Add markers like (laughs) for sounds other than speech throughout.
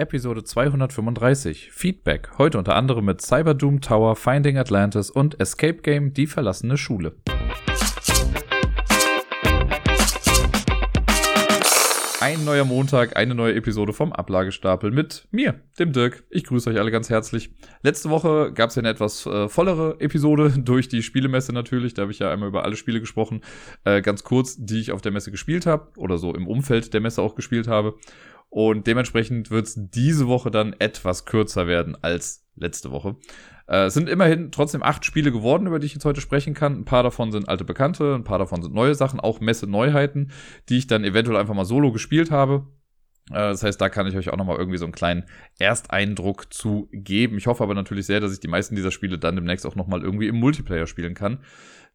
Episode 235. Feedback. Heute unter anderem mit Cyberdoom Tower, Finding Atlantis und Escape Game Die verlassene Schule. Ein neuer Montag, eine neue Episode vom Ablagestapel mit mir, dem Dirk. Ich grüße euch alle ganz herzlich. Letzte Woche gab es ja eine etwas äh, vollere Episode (laughs) durch die Spielemesse natürlich. Da habe ich ja einmal über alle Spiele gesprochen. Äh, ganz kurz, die ich auf der Messe gespielt habe oder so im Umfeld der Messe auch gespielt habe. Und dementsprechend wird es diese Woche dann etwas kürzer werden als letzte Woche. Äh, es sind immerhin trotzdem acht Spiele geworden, über die ich jetzt heute sprechen kann. Ein paar davon sind alte Bekannte, ein paar davon sind neue Sachen, auch Messe-Neuheiten, die ich dann eventuell einfach mal solo gespielt habe. Äh, das heißt, da kann ich euch auch nochmal irgendwie so einen kleinen Ersteindruck zu geben. Ich hoffe aber natürlich sehr, dass ich die meisten dieser Spiele dann demnächst auch nochmal irgendwie im Multiplayer spielen kann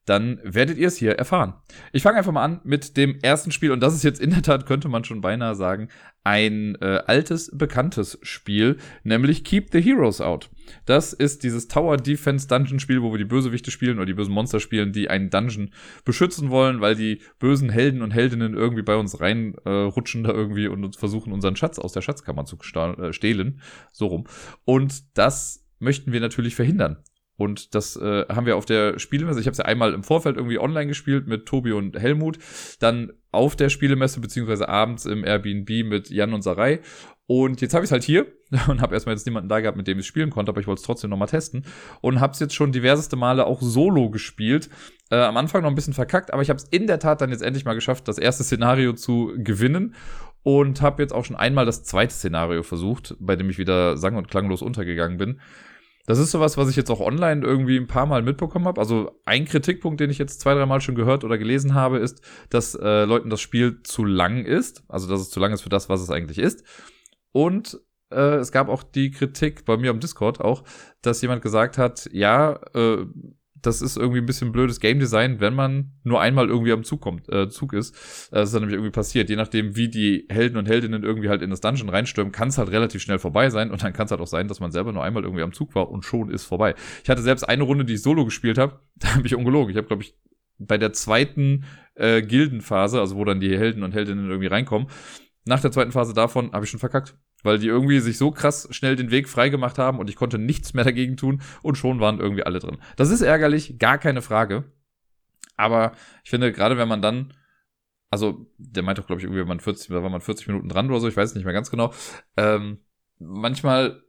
dann werdet ihr es hier erfahren. Ich fange einfach mal an mit dem ersten Spiel und das ist jetzt in der Tat, könnte man schon beinahe sagen, ein äh, altes, bekanntes Spiel, nämlich Keep the Heroes Out. Das ist dieses Tower Defense Dungeon Spiel, wo wir die Bösewichte spielen oder die bösen Monster spielen, die einen Dungeon beschützen wollen, weil die bösen Helden und Heldinnen irgendwie bei uns reinrutschen äh, da irgendwie und versuchen, unseren Schatz aus der Schatzkammer zu äh, stehlen. So rum. Und das möchten wir natürlich verhindern. Und das äh, haben wir auf der Spielemesse, ich habe es ja einmal im Vorfeld irgendwie online gespielt mit Tobi und Helmut, dann auf der Spielemesse beziehungsweise abends im Airbnb mit Jan und Sarai. Und jetzt habe ich es halt hier (laughs) und habe erstmal jetzt niemanden da gehabt, mit dem ich spielen konnte, aber ich wollte es trotzdem nochmal testen. Und habe es jetzt schon diverseste Male auch solo gespielt. Äh, am Anfang noch ein bisschen verkackt, aber ich habe es in der Tat dann jetzt endlich mal geschafft, das erste Szenario zu gewinnen. Und habe jetzt auch schon einmal das zweite Szenario versucht, bei dem ich wieder sang- und klanglos untergegangen bin. Das ist sowas, was ich jetzt auch online irgendwie ein paar Mal mitbekommen habe. Also ein Kritikpunkt, den ich jetzt zwei, drei Mal schon gehört oder gelesen habe, ist, dass äh, Leuten das Spiel zu lang ist. Also dass es zu lang ist für das, was es eigentlich ist. Und äh, es gab auch die Kritik bei mir am Discord auch, dass jemand gesagt hat, ja, äh, das ist irgendwie ein bisschen blödes Game Design, wenn man nur einmal irgendwie am Zug kommt, äh, Zug ist. Äh, das ist dann nämlich irgendwie passiert. Je nachdem, wie die Helden und Heldinnen irgendwie halt in das Dungeon reinstürmen, kann es halt relativ schnell vorbei sein. Und dann kann es halt auch sein, dass man selber nur einmal irgendwie am Zug war und schon ist vorbei. Ich hatte selbst eine Runde, die ich solo gespielt habe, (laughs) da habe ich ungelogen. Ich habe, glaube ich, bei der zweiten äh, Gildenphase, also wo dann die Helden und Heldinnen irgendwie reinkommen, nach der zweiten Phase davon habe ich schon verkackt weil die irgendwie sich so krass schnell den Weg freigemacht haben und ich konnte nichts mehr dagegen tun und schon waren irgendwie alle drin. Das ist ärgerlich, gar keine Frage. Aber ich finde, gerade wenn man dann, also der meint doch, glaube ich, irgendwie, wenn man 40, da war man 40 Minuten dran oder so, ich weiß nicht mehr ganz genau. Ähm, manchmal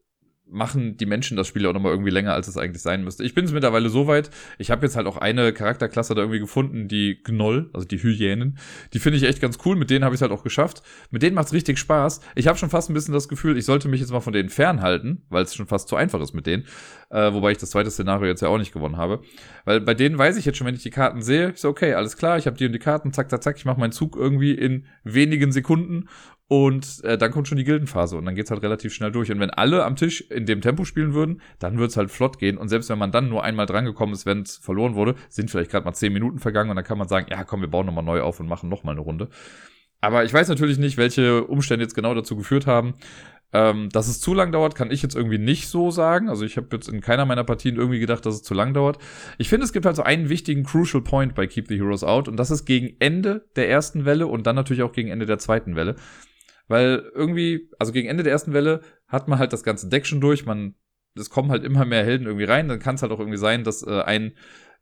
machen die Menschen das Spiel auch nochmal irgendwie länger, als es eigentlich sein müsste. Ich bin es mittlerweile so weit, ich habe jetzt halt auch eine Charakterklasse da irgendwie gefunden, die Gnoll, also die Hyänen. Die finde ich echt ganz cool, mit denen habe ich es halt auch geschafft. Mit denen macht's richtig Spaß. Ich habe schon fast ein bisschen das Gefühl, ich sollte mich jetzt mal von denen fernhalten, weil es schon fast zu einfach ist mit denen. Äh, wobei ich das zweite Szenario jetzt ja auch nicht gewonnen habe. Weil bei denen weiß ich jetzt schon, wenn ich die Karten sehe, ich so, okay, alles klar, ich habe die und die Karten, zack, zack, zack, ich mache meinen Zug irgendwie in wenigen Sekunden und äh, dann kommt schon die Gildenphase und dann geht's halt relativ schnell durch. Und wenn alle am Tisch in dem Tempo spielen würden, dann wird's halt flott gehen. Und selbst wenn man dann nur einmal drangekommen ist, wenn es verloren wurde, sind vielleicht gerade mal zehn Minuten vergangen und dann kann man sagen, ja komm, wir bauen nochmal neu auf und machen nochmal eine Runde. Aber ich weiß natürlich nicht, welche Umstände jetzt genau dazu geführt haben. Ähm, dass es zu lang dauert, kann ich jetzt irgendwie nicht so sagen. Also ich habe jetzt in keiner meiner Partien irgendwie gedacht, dass es zu lang dauert. Ich finde, es gibt halt so einen wichtigen Crucial Point bei Keep the Heroes Out und das ist gegen Ende der ersten Welle und dann natürlich auch gegen Ende der zweiten Welle. Weil irgendwie, also gegen Ende der ersten Welle hat man halt das ganze Deck schon durch, man, es kommen halt immer mehr Helden irgendwie rein, dann kann es halt auch irgendwie sein, dass äh, ein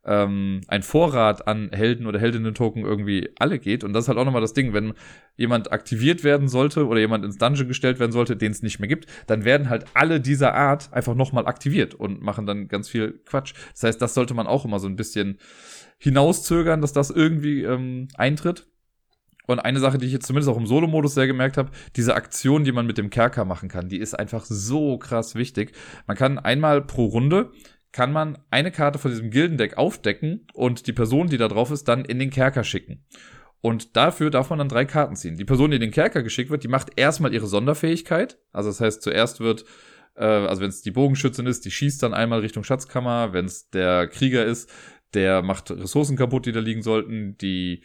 ähm, ein Vorrat an Helden oder Heldinnen-Token irgendwie alle geht. Und das ist halt auch nochmal das Ding, wenn jemand aktiviert werden sollte oder jemand ins Dungeon gestellt werden sollte, den es nicht mehr gibt, dann werden halt alle dieser Art einfach nochmal aktiviert und machen dann ganz viel Quatsch. Das heißt, das sollte man auch immer so ein bisschen hinauszögern, dass das irgendwie ähm, eintritt. Und eine Sache, die ich jetzt zumindest auch im Solo-Modus sehr gemerkt habe, diese Aktion, die man mit dem Kerker machen kann, die ist einfach so krass wichtig. Man kann einmal pro Runde kann man eine Karte von diesem Gildendeck aufdecken und die Person, die da drauf ist, dann in den Kerker schicken. Und dafür darf man dann drei Karten ziehen. Die Person, die in den Kerker geschickt wird, die macht erstmal ihre Sonderfähigkeit. Also das heißt, zuerst wird, äh, also wenn es die Bogenschützin ist, die schießt dann einmal Richtung Schatzkammer. Wenn es der Krieger ist, der macht Ressourcen kaputt, die da liegen sollten. Die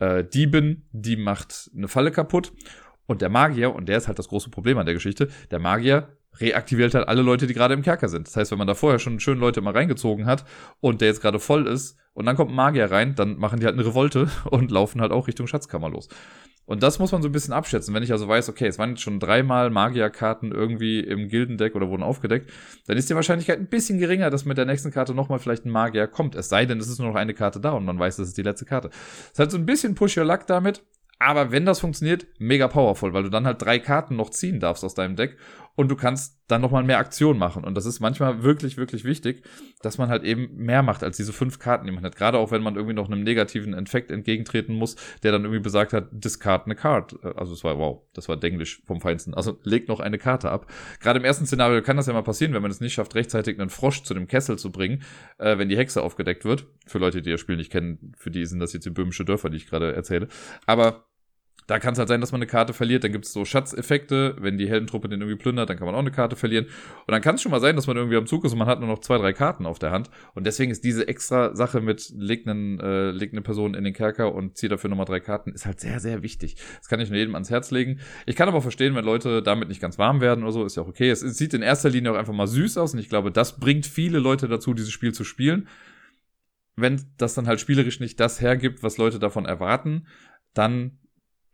äh, Diebin, die macht eine Falle kaputt. Und der Magier, und der ist halt das große Problem an der Geschichte, der Magier reaktiviert halt alle Leute, die gerade im Kerker sind. Das heißt, wenn man da vorher schon schön Leute mal reingezogen hat und der jetzt gerade voll ist und dann kommt ein Magier rein, dann machen die halt eine Revolte (laughs) und laufen halt auch Richtung Schatzkammer los. Und das muss man so ein bisschen abschätzen. Wenn ich also weiß, okay, es waren jetzt schon dreimal Magierkarten irgendwie im Gildendeck oder wurden aufgedeckt, dann ist die Wahrscheinlichkeit ein bisschen geringer, dass mit der nächsten Karte nochmal vielleicht ein Magier kommt. Es sei denn, es ist nur noch eine Karte da und man weiß, das ist die letzte Karte. Es hat so ein bisschen Push Your Luck damit, aber wenn das funktioniert, mega powerful, weil du dann halt drei Karten noch ziehen darfst aus deinem Deck und du kannst dann nochmal mehr Aktion machen. Und das ist manchmal wirklich, wirklich wichtig, dass man halt eben mehr macht als diese fünf Karten, die man hat. Gerade auch wenn man irgendwie noch einem negativen Infekt entgegentreten muss, der dann irgendwie besagt hat, discard eine Card. Also es war, wow, das war Denglisch vom Feinsten. Also leg noch eine Karte ab. Gerade im ersten Szenario kann das ja mal passieren, wenn man es nicht schafft, rechtzeitig einen Frosch zu dem Kessel zu bringen, äh, wenn die Hexe aufgedeckt wird. Für Leute, die das Spiel nicht kennen, für die sind das jetzt die böhmische Dörfer, die ich gerade erzähle. Aber da kann es halt sein, dass man eine Karte verliert. Dann gibt es so Schatzeffekte. Wenn die Heldentruppe den irgendwie plündert, dann kann man auch eine Karte verlieren. Und dann kann es schon mal sein, dass man irgendwie am Zug ist und man hat nur noch zwei, drei Karten auf der Hand. Und deswegen ist diese extra Sache mit legt, einen, äh, legt eine Person in den Kerker und zieht dafür nochmal drei Karten, ist halt sehr, sehr wichtig. Das kann ich nur jedem ans Herz legen. Ich kann aber verstehen, wenn Leute damit nicht ganz warm werden oder so, ist ja auch okay. Es, es sieht in erster Linie auch einfach mal süß aus und ich glaube, das bringt viele Leute dazu, dieses Spiel zu spielen. Wenn das dann halt spielerisch nicht das hergibt, was Leute davon erwarten, dann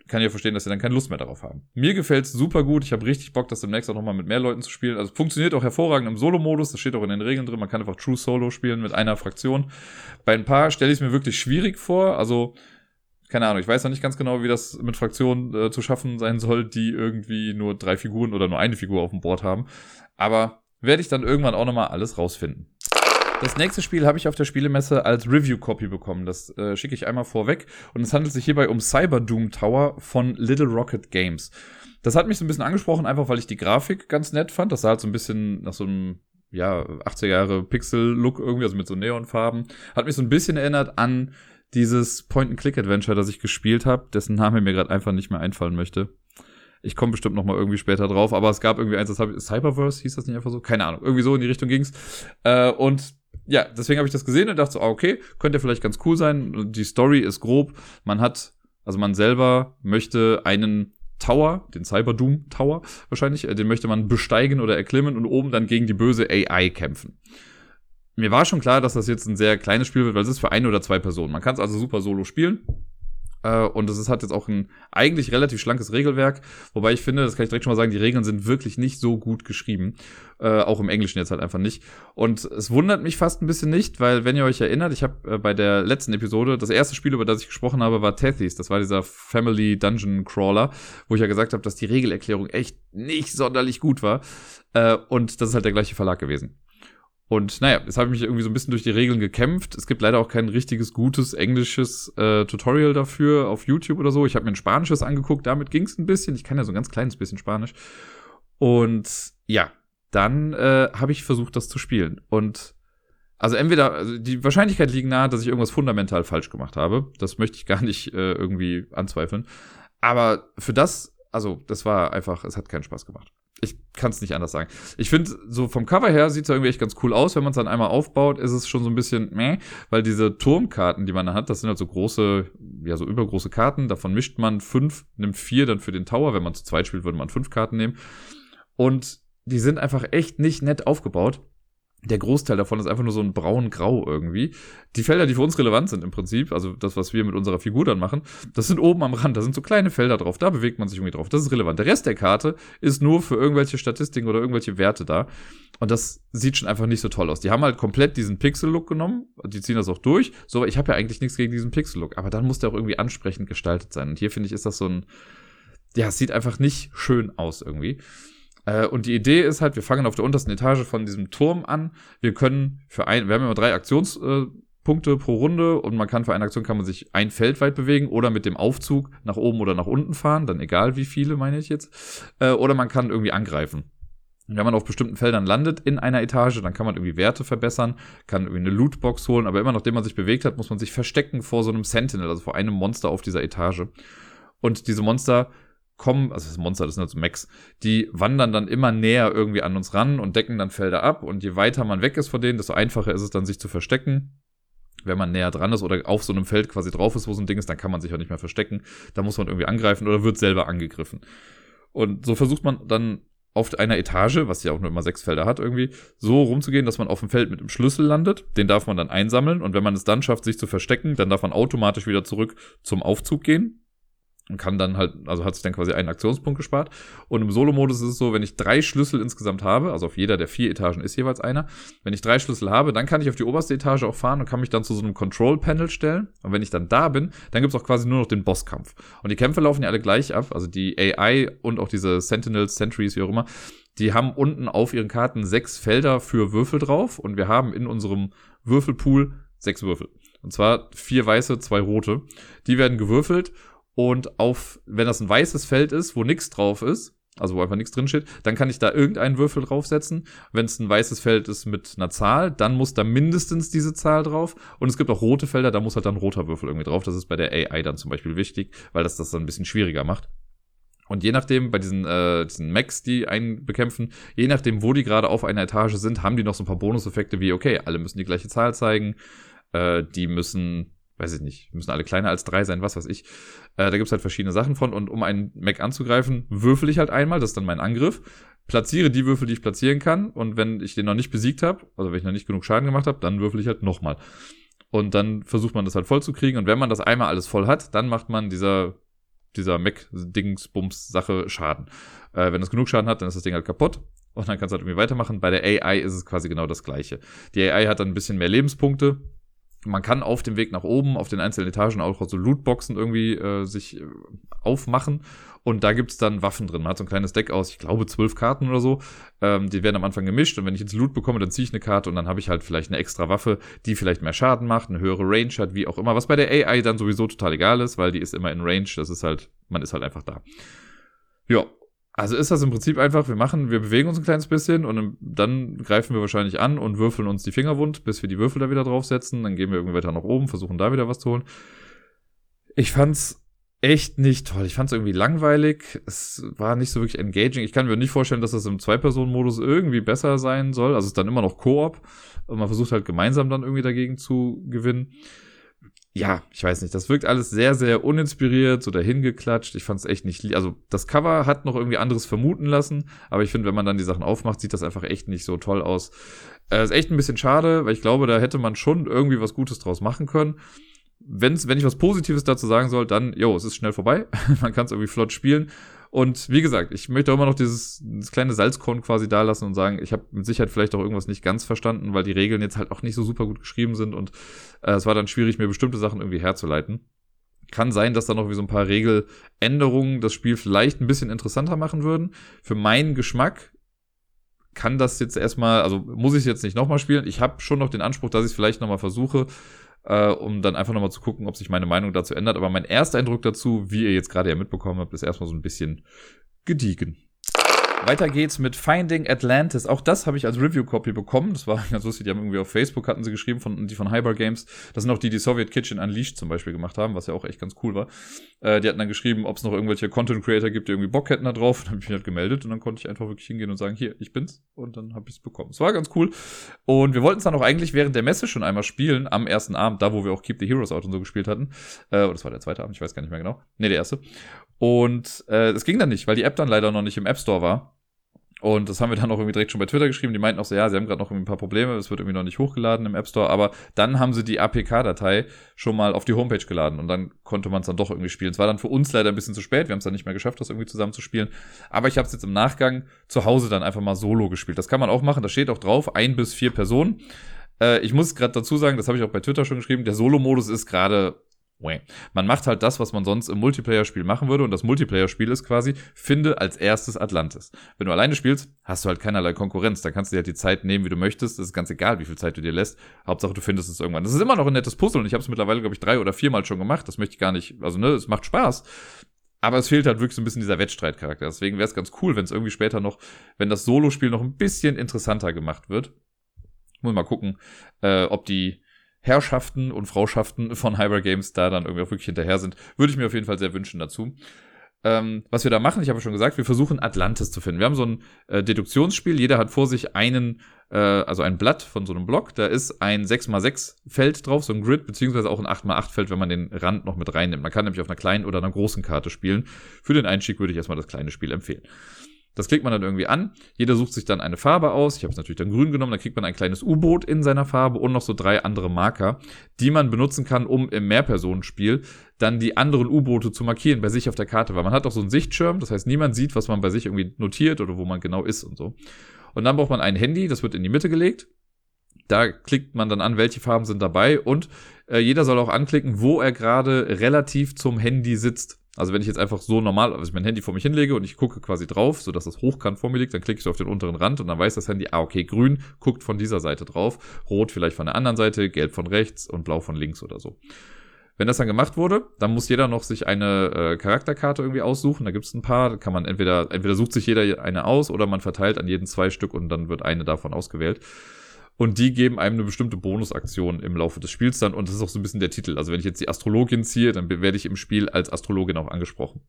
kann ja verstehen, dass sie dann keine Lust mehr darauf haben. Mir gefällt's super gut. Ich habe richtig Bock, das demnächst auch nochmal mit mehr Leuten zu spielen. Also funktioniert auch hervorragend im Solo-Modus. Das steht auch in den Regeln drin. Man kann einfach True Solo spielen mit einer Fraktion. Bei ein paar stelle ich es mir wirklich schwierig vor. Also, keine Ahnung, ich weiß noch nicht ganz genau, wie das mit Fraktionen äh, zu schaffen sein soll, die irgendwie nur drei Figuren oder nur eine Figur auf dem Board haben. Aber werde ich dann irgendwann auch nochmal alles rausfinden. Das nächste Spiel habe ich auf der Spielemesse als Review-Copy bekommen. Das äh, schicke ich einmal vorweg. Und es handelt sich hierbei um Cyber Doom Tower von Little Rocket Games. Das hat mich so ein bisschen angesprochen, einfach weil ich die Grafik ganz nett fand. Das sah halt so ein bisschen nach so einem ja, 80er Jahre Pixel-Look irgendwie, also mit so Neonfarben. Hat mich so ein bisschen erinnert an dieses Point-and-Click-Adventure, das ich gespielt habe, dessen Name mir gerade einfach nicht mehr einfallen möchte. Ich komme bestimmt noch mal irgendwie später drauf, aber es gab irgendwie eins, das habe ich, Cyberverse hieß das nicht einfach so? Keine Ahnung, irgendwie so in die Richtung ging's. Äh, und ja, deswegen habe ich das gesehen und dachte so, ah, okay, könnte vielleicht ganz cool sein. Die Story ist grob. Man hat, also man selber möchte einen Tower, den Cyber Doom Tower wahrscheinlich, äh, den möchte man besteigen oder erklimmen und oben dann gegen die böse AI kämpfen. Mir war schon klar, dass das jetzt ein sehr kleines Spiel wird, weil es ist für eine oder zwei Personen. Man kann es also super solo spielen. Äh, und es hat jetzt auch ein eigentlich relativ schlankes Regelwerk, wobei ich finde, das kann ich direkt schon mal sagen, die Regeln sind wirklich nicht so gut geschrieben. Äh, auch im Englischen jetzt halt einfach nicht. Und es wundert mich fast ein bisschen nicht, weil, wenn ihr euch erinnert, ich habe äh, bei der letzten Episode, das erste Spiel, über das ich gesprochen habe, war Tethys. Das war dieser Family Dungeon Crawler, wo ich ja gesagt habe, dass die Regelerklärung echt nicht sonderlich gut war. Äh, und das ist halt der gleiche Verlag gewesen. Und naja, jetzt habe ich mich irgendwie so ein bisschen durch die Regeln gekämpft. Es gibt leider auch kein richtiges, gutes englisches äh, Tutorial dafür auf YouTube oder so. Ich habe mir ein spanisches angeguckt, damit ging es ein bisschen. Ich kann ja so ein ganz kleines bisschen Spanisch. Und ja, dann äh, habe ich versucht, das zu spielen. Und also entweder, also die Wahrscheinlichkeit liegt nahe, dass ich irgendwas fundamental falsch gemacht habe. Das möchte ich gar nicht äh, irgendwie anzweifeln. Aber für das, also das war einfach, es hat keinen Spaß gemacht ich kann es nicht anders sagen. Ich finde, so vom Cover her sieht es irgendwie echt ganz cool aus. Wenn man es dann einmal aufbaut, ist es schon so ein bisschen meh, weil diese Turmkarten, die man da hat, das sind halt so große, ja, so übergroße Karten. Davon mischt man fünf, nimmt vier dann für den Tower. Wenn man zu zweit spielt, würde man fünf Karten nehmen. Und die sind einfach echt nicht nett aufgebaut der Großteil davon ist einfach nur so ein braun-grau irgendwie. Die Felder, die für uns relevant sind im Prinzip, also das, was wir mit unserer Figur dann machen, das sind oben am Rand, da sind so kleine Felder drauf, da bewegt man sich irgendwie drauf. Das ist relevant. Der Rest der Karte ist nur für irgendwelche Statistiken oder irgendwelche Werte da. Und das sieht schon einfach nicht so toll aus. Die haben halt komplett diesen Pixel-Look genommen, die ziehen das auch durch. So, ich habe ja eigentlich nichts gegen diesen Pixel-Look, aber dann muss der auch irgendwie ansprechend gestaltet sein. Und hier finde ich, ist das so ein, ja, es sieht einfach nicht schön aus irgendwie. Äh, und die Idee ist halt, wir fangen auf der untersten Etage von diesem Turm an. Wir können für ein, wir haben immer drei Aktionspunkte äh, pro Runde und man kann für eine Aktion kann man sich ein Feld weit bewegen oder mit dem Aufzug nach oben oder nach unten fahren, dann egal wie viele, meine ich jetzt. Äh, oder man kann irgendwie angreifen. Wenn man auf bestimmten Feldern landet in einer Etage, dann kann man irgendwie Werte verbessern, kann irgendwie eine Lootbox holen, aber immer nachdem man sich bewegt hat, muss man sich verstecken vor so einem Sentinel, also vor einem Monster auf dieser Etage. Und diese Monster kommen, also das Monster, das sind also Mechs, die wandern dann immer näher irgendwie an uns ran und decken dann Felder ab. Und je weiter man weg ist von denen, desto einfacher ist es dann, sich zu verstecken. Wenn man näher dran ist oder auf so einem Feld quasi drauf ist, wo so ein Ding ist, dann kann man sich auch nicht mehr verstecken. Da muss man irgendwie angreifen oder wird selber angegriffen. Und so versucht man dann auf einer Etage, was ja auch nur immer sechs Felder hat irgendwie, so rumzugehen, dass man auf dem Feld mit dem Schlüssel landet. Den darf man dann einsammeln und wenn man es dann schafft, sich zu verstecken, dann darf man automatisch wieder zurück zum Aufzug gehen und kann dann halt, also hat sich dann quasi einen Aktionspunkt gespart. Und im Solo-Modus ist es so, wenn ich drei Schlüssel insgesamt habe, also auf jeder der vier Etagen ist jeweils einer, wenn ich drei Schlüssel habe, dann kann ich auf die oberste Etage auch fahren und kann mich dann zu so einem Control-Panel stellen. Und wenn ich dann da bin, dann gibt's auch quasi nur noch den Bosskampf. Und die Kämpfe laufen ja alle gleich ab, also die AI und auch diese Sentinels, Sentries, wie auch immer, die haben unten auf ihren Karten sechs Felder für Würfel drauf und wir haben in unserem Würfelpool sechs Würfel. Und zwar vier weiße, zwei rote. Die werden gewürfelt und auf, wenn das ein weißes Feld ist, wo nichts drauf ist, also wo einfach nichts drin steht, dann kann ich da irgendeinen Würfel draufsetzen. Wenn es ein weißes Feld ist mit einer Zahl, dann muss da mindestens diese Zahl drauf. Und es gibt auch rote Felder, da muss halt dann roter Würfel irgendwie drauf. Das ist bei der AI dann zum Beispiel wichtig, weil das das dann ein bisschen schwieriger macht. Und je nachdem, bei diesen, äh, diesen Macs, die einen bekämpfen, je nachdem, wo die gerade auf einer Etage sind, haben die noch so ein paar Bonuseffekte wie, okay, alle müssen die gleiche Zahl zeigen, äh, die müssen weiß ich nicht, müssen alle kleiner als drei sein, was weiß ich. Äh, da gibt's halt verschiedene Sachen von. Und um einen Mac anzugreifen, würfel ich halt einmal, das ist dann mein Angriff, platziere die Würfel, die ich platzieren kann. Und wenn ich den noch nicht besiegt habe, also wenn ich noch nicht genug Schaden gemacht habe, dann würfel ich halt nochmal. Und dann versucht man das halt voll zu kriegen. Und wenn man das einmal alles voll hat, dann macht man dieser, dieser Mac-Dingsbums-Sache Schaden. Äh, wenn es genug Schaden hat, dann ist das Ding halt kaputt. Und dann kannst du halt irgendwie weitermachen. Bei der AI ist es quasi genau das gleiche. Die AI hat dann ein bisschen mehr Lebenspunkte man kann auf dem Weg nach oben, auf den einzelnen Etagen auch so Lootboxen irgendwie äh, sich äh, aufmachen. Und da gibt's dann Waffen drin. Man hat so ein kleines Deck aus, ich glaube, zwölf Karten oder so. Ähm, die werden am Anfang gemischt. Und wenn ich jetzt Loot bekomme, dann ziehe ich eine Karte und dann habe ich halt vielleicht eine extra Waffe, die vielleicht mehr Schaden macht, eine höhere Range hat, wie auch immer. Was bei der AI dann sowieso total egal ist, weil die ist immer in Range. Das ist halt, man ist halt einfach da. Ja, also ist das im Prinzip einfach, wir machen, wir bewegen uns ein kleines bisschen und dann greifen wir wahrscheinlich an und würfeln uns die Finger wund, bis wir die Würfel da wieder draufsetzen. Dann gehen wir irgendwie weiter nach oben, versuchen da wieder was zu holen. Ich fand's echt nicht toll. Ich fand's irgendwie langweilig. Es war nicht so wirklich engaging. Ich kann mir nicht vorstellen, dass das im Zwei-Personen-Modus irgendwie besser sein soll. Also es ist dann immer noch Koop und man versucht halt gemeinsam dann irgendwie dagegen zu gewinnen ja, ich weiß nicht, das wirkt alles sehr, sehr uninspiriert, so dahingeklatscht. Ich fand es echt nicht, also das Cover hat noch irgendwie anderes vermuten lassen, aber ich finde, wenn man dann die Sachen aufmacht, sieht das einfach echt nicht so toll aus. Äh, ist echt ein bisschen schade, weil ich glaube, da hätte man schon irgendwie was Gutes draus machen können. Wenn's, wenn ich was Positives dazu sagen soll, dann, jo, es ist schnell vorbei. (laughs) man kann es irgendwie flott spielen. Und wie gesagt, ich möchte auch immer noch dieses, kleine Salzkorn quasi da lassen und sagen, ich habe mit Sicherheit vielleicht auch irgendwas nicht ganz verstanden, weil die Regeln jetzt halt auch nicht so super gut geschrieben sind und äh, es war dann schwierig, mir bestimmte Sachen irgendwie herzuleiten. Kann sein, dass da noch wie so ein paar Regeländerungen das Spiel vielleicht ein bisschen interessanter machen würden. Für meinen Geschmack kann das jetzt erstmal, also muss ich es jetzt nicht nochmal spielen. Ich habe schon noch den Anspruch, dass ich es vielleicht nochmal versuche äh, um dann einfach nochmal zu gucken, ob sich meine Meinung dazu ändert. Aber mein erster Eindruck dazu, wie ihr jetzt gerade ja mitbekommen habt, ist erstmal so ein bisschen gediegen. Weiter geht's mit Finding Atlantis. Auch das habe ich als Review-Copy bekommen. Das war (laughs) ganz lustig. Die haben irgendwie auf Facebook hatten sie geschrieben, von, die von Hyper Games. Das sind auch die, die Soviet Kitchen Unleashed zum Beispiel gemacht haben, was ja auch echt ganz cool war. Äh, die hatten dann geschrieben, ob es noch irgendwelche Content Creator gibt, die irgendwie Bock hätten da drauf. Dann habe ich mich halt gemeldet und dann konnte ich einfach wirklich hingehen und sagen, hier, ich bin's. Und dann habe ich es bekommen. Es war ganz cool. Und wir wollten es dann auch eigentlich während der Messe schon einmal spielen, am ersten Abend, da wo wir auch Keep the Heroes Out und so gespielt hatten. Äh, das war der zweite Abend, ich weiß gar nicht mehr genau. Nee, der erste. Und äh, es ging dann nicht, weil die App dann leider noch nicht im App Store war. Und das haben wir dann auch irgendwie direkt schon bei Twitter geschrieben. Die meinten auch so, ja, sie haben gerade noch ein paar Probleme, es wird irgendwie noch nicht hochgeladen im App Store, aber dann haben sie die APK-Datei schon mal auf die Homepage geladen und dann konnte man es dann doch irgendwie spielen. Es war dann für uns leider ein bisschen zu spät, wir haben es dann nicht mehr geschafft, das irgendwie zusammen zu spielen. Aber ich habe es jetzt im Nachgang zu Hause dann einfach mal solo gespielt. Das kann man auch machen, da steht auch drauf, ein bis vier Personen. Äh, ich muss gerade dazu sagen, das habe ich auch bei Twitter schon geschrieben, der Solo-Modus ist gerade man macht halt das, was man sonst im Multiplayer-Spiel machen würde. Und das Multiplayer-Spiel ist quasi, finde als erstes Atlantis. Wenn du alleine spielst, hast du halt keinerlei Konkurrenz. Da kannst du dir halt die Zeit nehmen, wie du möchtest. Das ist ganz egal, wie viel Zeit du dir lässt. Hauptsache, du findest es irgendwann. Das ist immer noch ein nettes Puzzle. Und ich habe es mittlerweile, glaube ich, drei oder viermal schon gemacht. Das möchte ich gar nicht. Also, ne, es macht Spaß. Aber es fehlt halt wirklich so ein bisschen dieser Wettstreitcharakter. Deswegen wäre es ganz cool, wenn es irgendwie später noch, wenn das Solo-Spiel noch ein bisschen interessanter gemacht wird. Muss mal gucken, äh, ob die Herrschaften und Frauschaften von Hyper Games da dann irgendwie auch wirklich hinterher sind. Würde ich mir auf jeden Fall sehr wünschen dazu. Ähm, was wir da machen, ich habe schon gesagt, wir versuchen Atlantis zu finden. Wir haben so ein äh, Deduktionsspiel, jeder hat vor sich einen, äh, also ein Blatt von so einem Block, da ist ein 6x6 Feld drauf, so ein Grid, beziehungsweise auch ein 8x8 Feld, wenn man den Rand noch mit reinnimmt. Man kann nämlich auf einer kleinen oder einer großen Karte spielen. Für den Einstieg würde ich erstmal das kleine Spiel empfehlen. Das klickt man dann irgendwie an. Jeder sucht sich dann eine Farbe aus. Ich habe es natürlich dann grün genommen. Dann kriegt man ein kleines U-Boot in seiner Farbe und noch so drei andere Marker, die man benutzen kann, um im Mehrpersonenspiel dann die anderen U-Boote zu markieren bei sich auf der Karte. Weil man hat auch so einen Sichtschirm. Das heißt, niemand sieht, was man bei sich irgendwie notiert oder wo man genau ist und so. Und dann braucht man ein Handy. Das wird in die Mitte gelegt. Da klickt man dann an, welche Farben sind dabei und äh, jeder soll auch anklicken, wo er gerade relativ zum Handy sitzt. Also wenn ich jetzt einfach so normal, also ich mein Handy vor mich hinlege und ich gucke quasi drauf, so dass es hochkant vor mir liegt, dann klicke ich auf den unteren Rand und dann weiß das Handy, ah, okay, grün guckt von dieser Seite drauf, rot vielleicht von der anderen Seite, gelb von rechts und blau von links oder so. Wenn das dann gemacht wurde, dann muss jeder noch sich eine äh, Charakterkarte irgendwie aussuchen. Da gibt es ein paar. Da kann man entweder, entweder sucht sich jeder eine aus oder man verteilt an jeden zwei Stück und dann wird eine davon ausgewählt. Und die geben einem eine bestimmte Bonusaktion im Laufe des Spiels dann. Und das ist auch so ein bisschen der Titel. Also wenn ich jetzt die Astrologin ziehe, dann werde ich im Spiel als Astrologin auch angesprochen.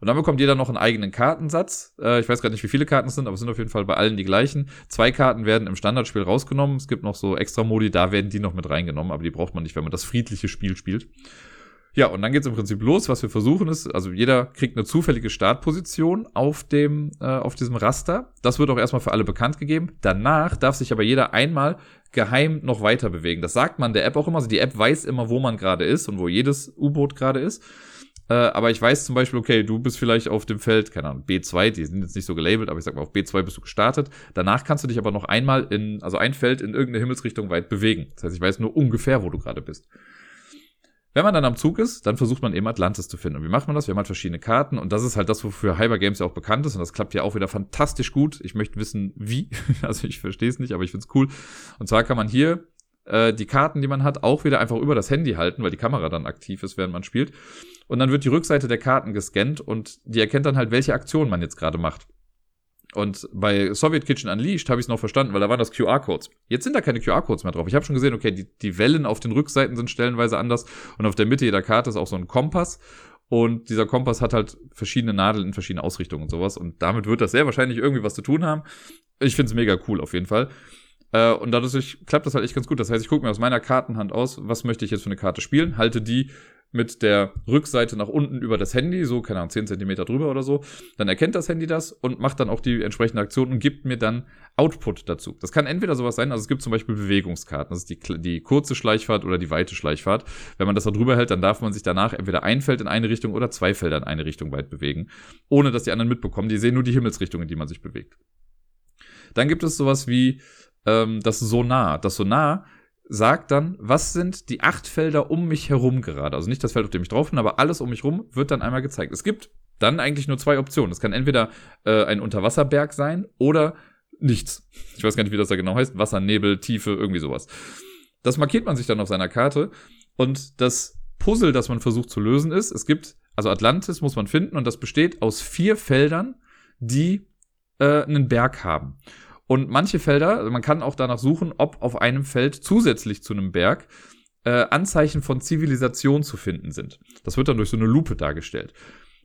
Und dann bekommt jeder noch einen eigenen Kartensatz. Äh, ich weiß gar nicht, wie viele Karten es sind, aber es sind auf jeden Fall bei allen die gleichen. Zwei Karten werden im Standardspiel rausgenommen. Es gibt noch so extra Modi, da werden die noch mit reingenommen, aber die braucht man nicht, wenn man das friedliche Spiel spielt. Ja, und dann geht's im Prinzip los. Was wir versuchen ist, also jeder kriegt eine zufällige Startposition auf dem, äh, auf diesem Raster. Das wird auch erstmal für alle bekannt gegeben. Danach darf sich aber jeder einmal geheim noch weiter bewegen. Das sagt man der App auch immer. Also die App weiß immer, wo man gerade ist und wo jedes U-Boot gerade ist. Äh, aber ich weiß zum Beispiel, okay, du bist vielleicht auf dem Feld, keine Ahnung, B2, die sind jetzt nicht so gelabelt, aber ich sag mal, auf B2 bist du gestartet. Danach kannst du dich aber noch einmal in, also ein Feld in irgendeine Himmelsrichtung weit bewegen. Das heißt, ich weiß nur ungefähr, wo du gerade bist. Wenn man dann am Zug ist, dann versucht man eben Atlantis zu finden. Und wie macht man das? Wir haben halt verschiedene Karten und das ist halt das, wofür Hyper Games ja auch bekannt ist und das klappt ja auch wieder fantastisch gut. Ich möchte wissen, wie. (laughs) Also ich verstehe es nicht, aber ich finde es cool. Und zwar kann man hier äh, die Karten, die man hat, auch wieder einfach über das Handy halten, weil die Kamera dann aktiv ist, während man spielt. Und dann wird die Rückseite der Karten gescannt und die erkennt dann halt, welche Aktion man jetzt gerade macht. Und bei Soviet Kitchen Unleashed habe ich es noch verstanden, weil da waren das QR-Codes. Jetzt sind da keine QR-Codes mehr drauf. Ich habe schon gesehen, okay, die, die Wellen auf den Rückseiten sind stellenweise anders und auf der Mitte jeder Karte ist auch so ein Kompass. Und dieser Kompass hat halt verschiedene Nadeln in verschiedene Ausrichtungen und sowas. Und damit wird das sehr wahrscheinlich irgendwie was zu tun haben. Ich finde es mega cool auf jeden Fall. Äh, und dadurch klappt das halt echt ganz gut. Das heißt, ich gucke mir aus meiner Kartenhand aus, was möchte ich jetzt für eine Karte spielen, halte die mit der Rückseite nach unten über das Handy, so, keine Ahnung, 10 Zentimeter drüber oder so. Dann erkennt das Handy das und macht dann auch die entsprechende Aktion und gibt mir dann Output dazu. Das kann entweder sowas sein, also es gibt zum Beispiel Bewegungskarten, das ist die, die kurze Schleichfahrt oder die weite Schleichfahrt. Wenn man das da drüber hält, dann darf man sich danach entweder ein Feld in eine Richtung oder zwei Felder in eine Richtung weit bewegen, ohne dass die anderen mitbekommen. Die sehen nur die Himmelsrichtung, in die man sich bewegt. Dann gibt es sowas wie ähm, das Sonar. Das Sonar sagt dann, was sind die acht Felder um mich herum gerade. Also nicht das Feld, auf dem ich drauf bin, aber alles um mich herum wird dann einmal gezeigt. Es gibt dann eigentlich nur zwei Optionen. Es kann entweder äh, ein Unterwasserberg sein oder nichts. Ich weiß gar nicht, wie das da genau heißt. Wasser, Nebel, Tiefe, irgendwie sowas. Das markiert man sich dann auf seiner Karte. Und das Puzzle, das man versucht zu lösen, ist, es gibt, also Atlantis muss man finden und das besteht aus vier Feldern, die äh, einen Berg haben. Und manche Felder, also man kann auch danach suchen, ob auf einem Feld zusätzlich zu einem Berg äh, Anzeichen von Zivilisation zu finden sind. Das wird dann durch so eine Lupe dargestellt.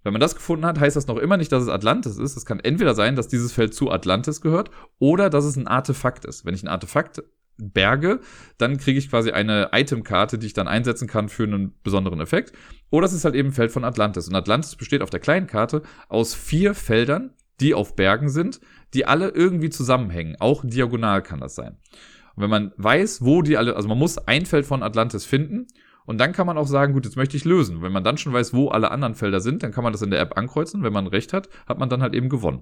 Wenn man das gefunden hat, heißt das noch immer nicht, dass es Atlantis ist. Es kann entweder sein, dass dieses Feld zu Atlantis gehört oder dass es ein Artefakt ist. Wenn ich ein Artefakt berge, dann kriege ich quasi eine Itemkarte, die ich dann einsetzen kann für einen besonderen Effekt. Oder es ist halt eben ein Feld von Atlantis. Und Atlantis besteht auf der kleinen Karte aus vier Feldern, die auf Bergen sind, die alle irgendwie zusammenhängen. Auch diagonal kann das sein. Und wenn man weiß, wo die alle, also man muss ein Feld von Atlantis finden und dann kann man auch sagen, gut, jetzt möchte ich lösen. Wenn man dann schon weiß, wo alle anderen Felder sind, dann kann man das in der App ankreuzen. Wenn man recht hat, hat man dann halt eben gewonnen.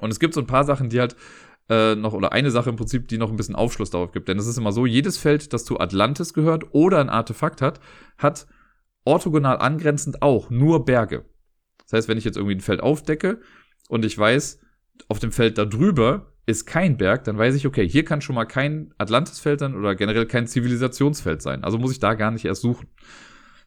Und es gibt so ein paar Sachen, die halt äh, noch, oder eine Sache im Prinzip, die noch ein bisschen Aufschluss darauf gibt. Denn es ist immer so, jedes Feld, das zu Atlantis gehört oder ein Artefakt hat, hat orthogonal angrenzend auch nur Berge. Das heißt, wenn ich jetzt irgendwie ein Feld aufdecke und ich weiß, auf dem Feld da drüber ist kein Berg, dann weiß ich, okay, hier kann schon mal kein Atlantisfeld sein oder generell kein Zivilisationsfeld sein. Also muss ich da gar nicht erst suchen.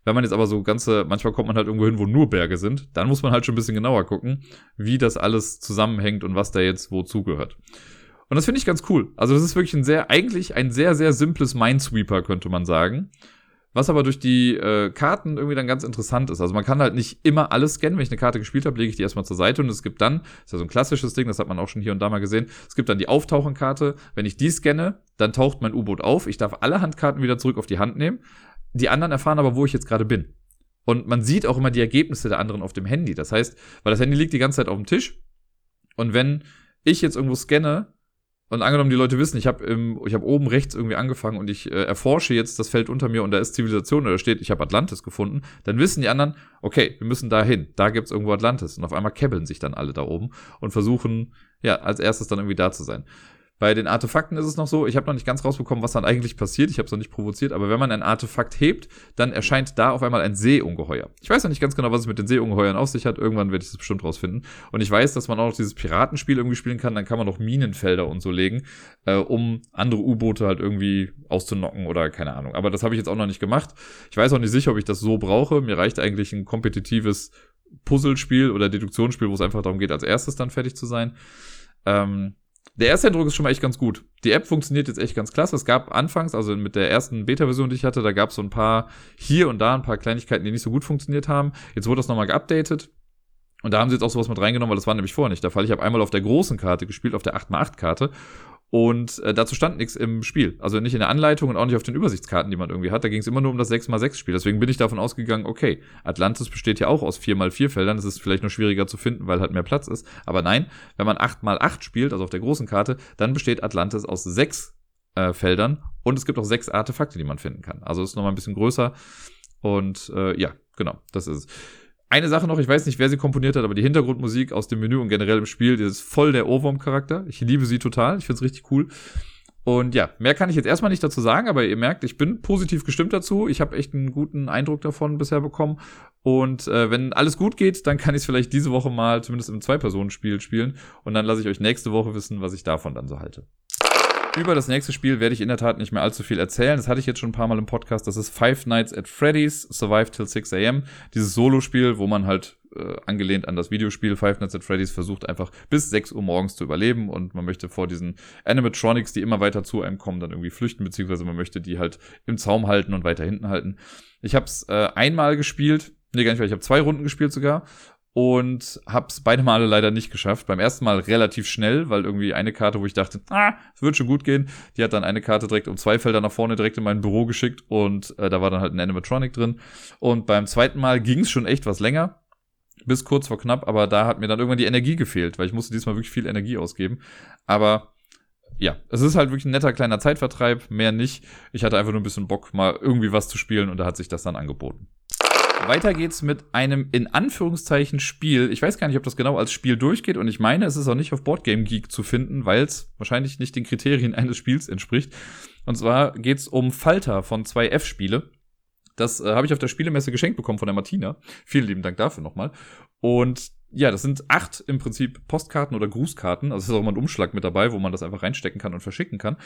Wenn man jetzt aber so ganze, manchmal kommt man halt irgendwo hin, wo nur Berge sind, dann muss man halt schon ein bisschen genauer gucken, wie das alles zusammenhängt und was da jetzt wozu gehört. Und das finde ich ganz cool. Also das ist wirklich ein sehr, eigentlich ein sehr, sehr simples Minesweeper, könnte man sagen. Was aber durch die äh, Karten irgendwie dann ganz interessant ist. Also man kann halt nicht immer alles scannen. Wenn ich eine Karte gespielt habe, lege ich die erstmal zur Seite und es gibt dann, das ist ja so ein klassisches Ding, das hat man auch schon hier und da mal gesehen, es gibt dann die Auftauchenkarte. Wenn ich die scanne, dann taucht mein U-Boot auf. Ich darf alle Handkarten wieder zurück auf die Hand nehmen. Die anderen erfahren aber, wo ich jetzt gerade bin. Und man sieht auch immer die Ergebnisse der anderen auf dem Handy. Das heißt, weil das Handy liegt die ganze Zeit auf dem Tisch, Und wenn ich jetzt irgendwo scanne und angenommen, die Leute wissen, ich habe hab oben rechts irgendwie angefangen und ich äh, erforsche jetzt das Feld unter mir und da ist Zivilisation oder steht, ich habe Atlantis gefunden, dann wissen die anderen, okay, wir müssen da hin, da gibt's irgendwo Atlantis. Und auf einmal kebbeln sich dann alle da oben und versuchen, ja, als erstes dann irgendwie da zu sein. Bei den Artefakten ist es noch so, ich habe noch nicht ganz rausbekommen, was dann eigentlich passiert. Ich habe es noch nicht provoziert, aber wenn man ein Artefakt hebt, dann erscheint da auf einmal ein Seeungeheuer. Ich weiß noch nicht ganz genau, was es mit den Seeungeheuern auf sich hat. Irgendwann werde ich das bestimmt rausfinden. Und ich weiß, dass man auch noch dieses Piratenspiel irgendwie spielen kann. Dann kann man noch Minenfelder und so legen, äh, um andere U-Boote halt irgendwie auszunocken oder keine Ahnung. Aber das habe ich jetzt auch noch nicht gemacht. Ich weiß auch nicht sicher, ob ich das so brauche. Mir reicht eigentlich ein kompetitives Puzzlespiel oder Deduktionsspiel, wo es einfach darum geht, als erstes dann fertig zu sein. Ähm, der erste Eindruck ist schon mal echt ganz gut. Die App funktioniert jetzt echt ganz klasse. Es gab anfangs, also mit der ersten Beta-Version, die ich hatte, da gab es so ein paar hier und da ein paar Kleinigkeiten, die nicht so gut funktioniert haben. Jetzt wurde das nochmal geupdatet. Und da haben sie jetzt auch sowas mit reingenommen, weil das war nämlich vorher nicht der Fall. Ich habe einmal auf der großen Karte gespielt, auf der 8x8-Karte. Und äh, dazu stand nichts im Spiel. Also nicht in der Anleitung und auch nicht auf den Übersichtskarten, die man irgendwie hat. Da ging es immer nur um das 6x6-Spiel. Deswegen bin ich davon ausgegangen, okay, Atlantis besteht ja auch aus 4x4 Feldern. Das ist vielleicht nur schwieriger zu finden, weil halt mehr Platz ist. Aber nein, wenn man 8x8 spielt, also auf der großen Karte, dann besteht Atlantis aus sechs äh, Feldern und es gibt auch sechs Artefakte, die man finden kann. Also ist nochmal ein bisschen größer. Und äh, ja, genau, das ist es. Eine Sache noch, ich weiß nicht, wer sie komponiert hat, aber die Hintergrundmusik aus dem Menü und generell im Spiel, die ist voll der Ohrwurm-Charakter. Ich liebe sie total. Ich find's richtig cool. Und ja, mehr kann ich jetzt erstmal nicht dazu sagen, aber ihr merkt, ich bin positiv gestimmt dazu. Ich habe echt einen guten Eindruck davon bisher bekommen. Und äh, wenn alles gut geht, dann kann ich es vielleicht diese Woche mal zumindest im Zwei-Personen-Spiel spielen. Und dann lasse ich euch nächste Woche wissen, was ich davon dann so halte. Über das nächste Spiel werde ich in der Tat nicht mehr allzu viel erzählen. Das hatte ich jetzt schon ein paar Mal im Podcast. Das ist Five Nights at Freddy's Survive Till 6 AM. Dieses Solo-Spiel, wo man halt äh, angelehnt an das Videospiel Five Nights at Freddy's versucht einfach bis 6 Uhr morgens zu überleben und man möchte vor diesen Animatronics, die immer weiter zu einem kommen, dann irgendwie flüchten, beziehungsweise man möchte die halt im Zaum halten und weiter hinten halten. Ich habe es äh, einmal gespielt, nee, gar nicht, weil ich habe zwei Runden gespielt sogar und hab's beide Male leider nicht geschafft. Beim ersten Mal relativ schnell, weil irgendwie eine Karte, wo ich dachte, ah, es wird schon gut gehen, die hat dann eine Karte direkt um zwei Felder nach vorne direkt in mein Büro geschickt und äh, da war dann halt ein Animatronic drin. Und beim zweiten Mal ging's schon echt was länger, bis kurz vor knapp, aber da hat mir dann irgendwann die Energie gefehlt, weil ich musste diesmal wirklich viel Energie ausgeben. Aber ja, es ist halt wirklich ein netter kleiner Zeitvertreib, mehr nicht. Ich hatte einfach nur ein bisschen Bock, mal irgendwie was zu spielen und da hat sich das dann angeboten. Weiter geht's mit einem in Anführungszeichen Spiel. Ich weiß gar nicht, ob das genau als Spiel durchgeht und ich meine, es ist auch nicht auf Boardgame Geek zu finden, weil es wahrscheinlich nicht den Kriterien (laughs) eines Spiels entspricht. Und zwar geht's um Falter von 2F Spiele. Das äh, habe ich auf der Spielemesse geschenkt bekommen von der Martina. Vielen lieben Dank dafür nochmal. Und ja, das sind acht im Prinzip Postkarten oder Grußkarten. Also es ist auch mal ein Umschlag mit dabei, wo man das einfach reinstecken kann und verschicken kann.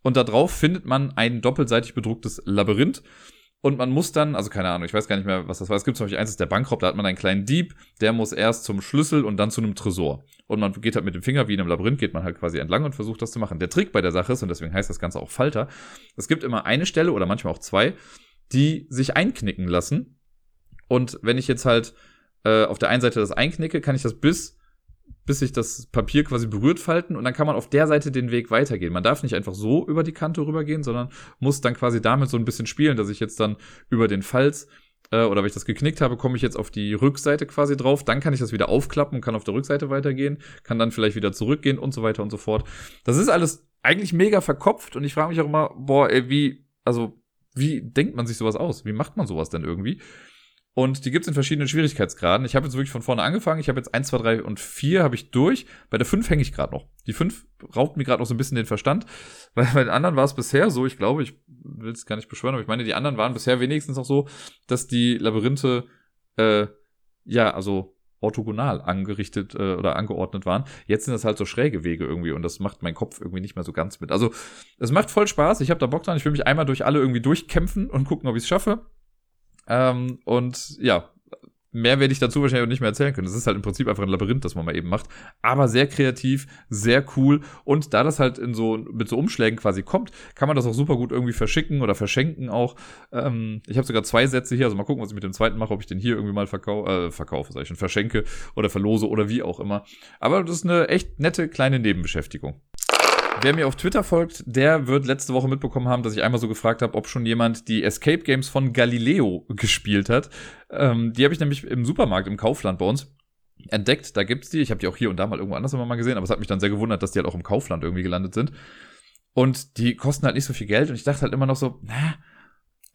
Und da drauf findet man ein doppelseitig bedrucktes Labyrinth. Und man muss dann, also keine Ahnung, ich weiß gar nicht mehr, was das war. Es gibt zum Beispiel eins, ist der Bankraub, da hat man einen kleinen Dieb, der muss erst zum Schlüssel und dann zu einem Tresor. Und man geht halt mit dem Finger, wie in einem Labyrinth, geht man halt quasi entlang und versucht das zu machen. Der Trick bei der Sache ist, und deswegen heißt das Ganze auch Falter, es gibt immer eine Stelle oder manchmal auch zwei, die sich einknicken lassen. Und wenn ich jetzt halt äh, auf der einen Seite das einknicke, kann ich das bis bis sich das Papier quasi berührt falten und dann kann man auf der Seite den Weg weitergehen. Man darf nicht einfach so über die Kante rübergehen, sondern muss dann quasi damit so ein bisschen spielen, dass ich jetzt dann über den Falz äh, oder wenn ich das geknickt habe, komme ich jetzt auf die Rückseite quasi drauf, dann kann ich das wieder aufklappen und kann auf der Rückseite weitergehen, kann dann vielleicht wieder zurückgehen und so weiter und so fort. Das ist alles eigentlich mega verkopft und ich frage mich auch immer, boah, ey, wie, also, wie denkt man sich sowas aus? Wie macht man sowas denn irgendwie? Und die gibt's in verschiedenen Schwierigkeitsgraden. Ich habe jetzt wirklich von vorne angefangen. Ich habe jetzt 1, 2, 3 und 4 habe ich durch. Bei der 5 hänge ich gerade noch. Die 5 raubt mir gerade noch so ein bisschen den Verstand. (laughs) Weil bei den anderen war es bisher so, ich glaube, ich will es gar nicht beschwören, aber ich meine, die anderen waren bisher wenigstens auch so, dass die Labyrinthe, äh, ja, also orthogonal angerichtet äh, oder angeordnet waren. Jetzt sind das halt so schräge Wege irgendwie und das macht mein Kopf irgendwie nicht mehr so ganz mit. Also es macht voll Spaß. Ich habe da Bock dran. Ich will mich einmal durch alle irgendwie durchkämpfen und gucken, ob ich es schaffe. Ähm, und ja, mehr werde ich dazu wahrscheinlich auch nicht mehr erzählen können. Das ist halt im Prinzip einfach ein Labyrinth, das man mal eben macht. Aber sehr kreativ, sehr cool. Und da das halt in so, mit so Umschlägen quasi kommt, kann man das auch super gut irgendwie verschicken oder verschenken auch. Ähm, ich habe sogar zwei Sätze hier, also mal gucken, was ich mit dem zweiten mache, ob ich den hier irgendwie mal verkau äh, verkaufe, sag ich schon, verschenke oder verlose oder wie auch immer. Aber das ist eine echt nette kleine Nebenbeschäftigung. Wer mir auf Twitter folgt, der wird letzte Woche mitbekommen haben, dass ich einmal so gefragt habe, ob schon jemand die Escape Games von Galileo gespielt hat. Ähm, die habe ich nämlich im Supermarkt, im Kaufland bei uns entdeckt, da gibt's die. Ich habe die auch hier und da mal irgendwo anders immer mal gesehen, aber es hat mich dann sehr gewundert, dass die halt auch im Kaufland irgendwie gelandet sind. Und die kosten halt nicht so viel Geld und ich dachte halt immer noch so, na,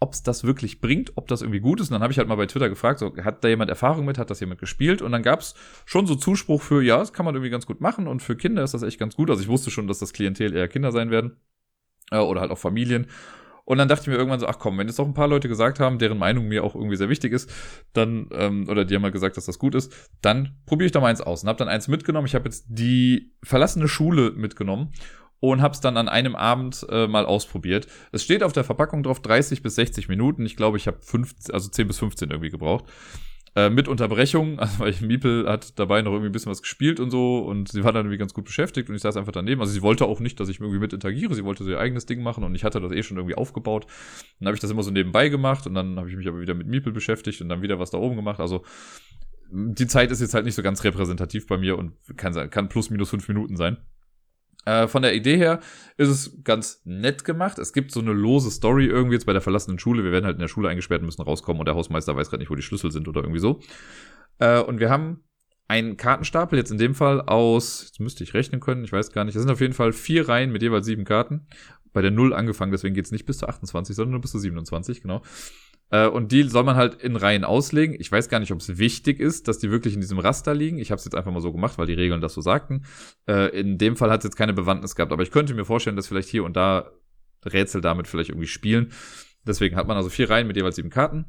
ob es das wirklich bringt, ob das irgendwie gut ist. Und dann habe ich halt mal bei Twitter gefragt, so, hat da jemand Erfahrung mit, hat das jemand gespielt? Und dann gab's schon so Zuspruch für, ja, das kann man irgendwie ganz gut machen und für Kinder ist das echt ganz gut. Also ich wusste schon, dass das Klientel eher Kinder sein werden äh, oder halt auch Familien. Und dann dachte ich mir irgendwann so, ach komm, wenn jetzt auch ein paar Leute gesagt haben, deren Meinung mir auch irgendwie sehr wichtig ist, dann, ähm, oder die haben mal gesagt, dass das gut ist, dann probiere ich da mal eins aus. Und habe dann eins mitgenommen. Ich habe jetzt die verlassene Schule mitgenommen und habe es dann an einem Abend äh, mal ausprobiert. Es steht auf der Verpackung drauf 30 bis 60 Minuten. Ich glaube, ich habe also 10 bis 15 irgendwie gebraucht. Äh, mit Unterbrechung, (laughs) also weil ich Miepel hat dabei noch irgendwie ein bisschen was gespielt und so und sie war dann irgendwie ganz gut beschäftigt und ich saß einfach daneben. Also sie wollte auch nicht, dass ich irgendwie mit interagiere, sie wollte so ihr eigenes Ding machen und ich hatte das eh schon irgendwie aufgebaut. Dann habe ich das immer so nebenbei gemacht und dann habe ich mich aber wieder mit Miepel beschäftigt und dann wieder was da oben gemacht. Also die Zeit ist jetzt halt nicht so ganz repräsentativ bei mir und kann, kann plus minus fünf Minuten sein. Äh, von der Idee her ist es ganz nett gemacht. Es gibt so eine lose Story irgendwie jetzt bei der verlassenen Schule. Wir werden halt in der Schule eingesperrt, müssen rauskommen und der Hausmeister weiß gerade nicht, wo die Schlüssel sind oder irgendwie so. Äh, und wir haben einen Kartenstapel, jetzt in dem Fall aus, jetzt müsste ich rechnen können, ich weiß gar nicht. Es sind auf jeden Fall vier Reihen mit jeweils sieben Karten. Bei der Null angefangen, deswegen geht's nicht bis zu 28, sondern nur bis zu 27, genau. Äh, und die soll man halt in Reihen auslegen. Ich weiß gar nicht, ob es wichtig ist, dass die wirklich in diesem Raster liegen. Ich habe es jetzt einfach mal so gemacht, weil die Regeln das so sagten. Äh, in dem Fall hat es jetzt keine Bewandtnis gehabt, aber ich könnte mir vorstellen, dass vielleicht hier und da Rätsel damit vielleicht irgendwie spielen. Deswegen hat man also vier Reihen mit jeweils sieben Karten.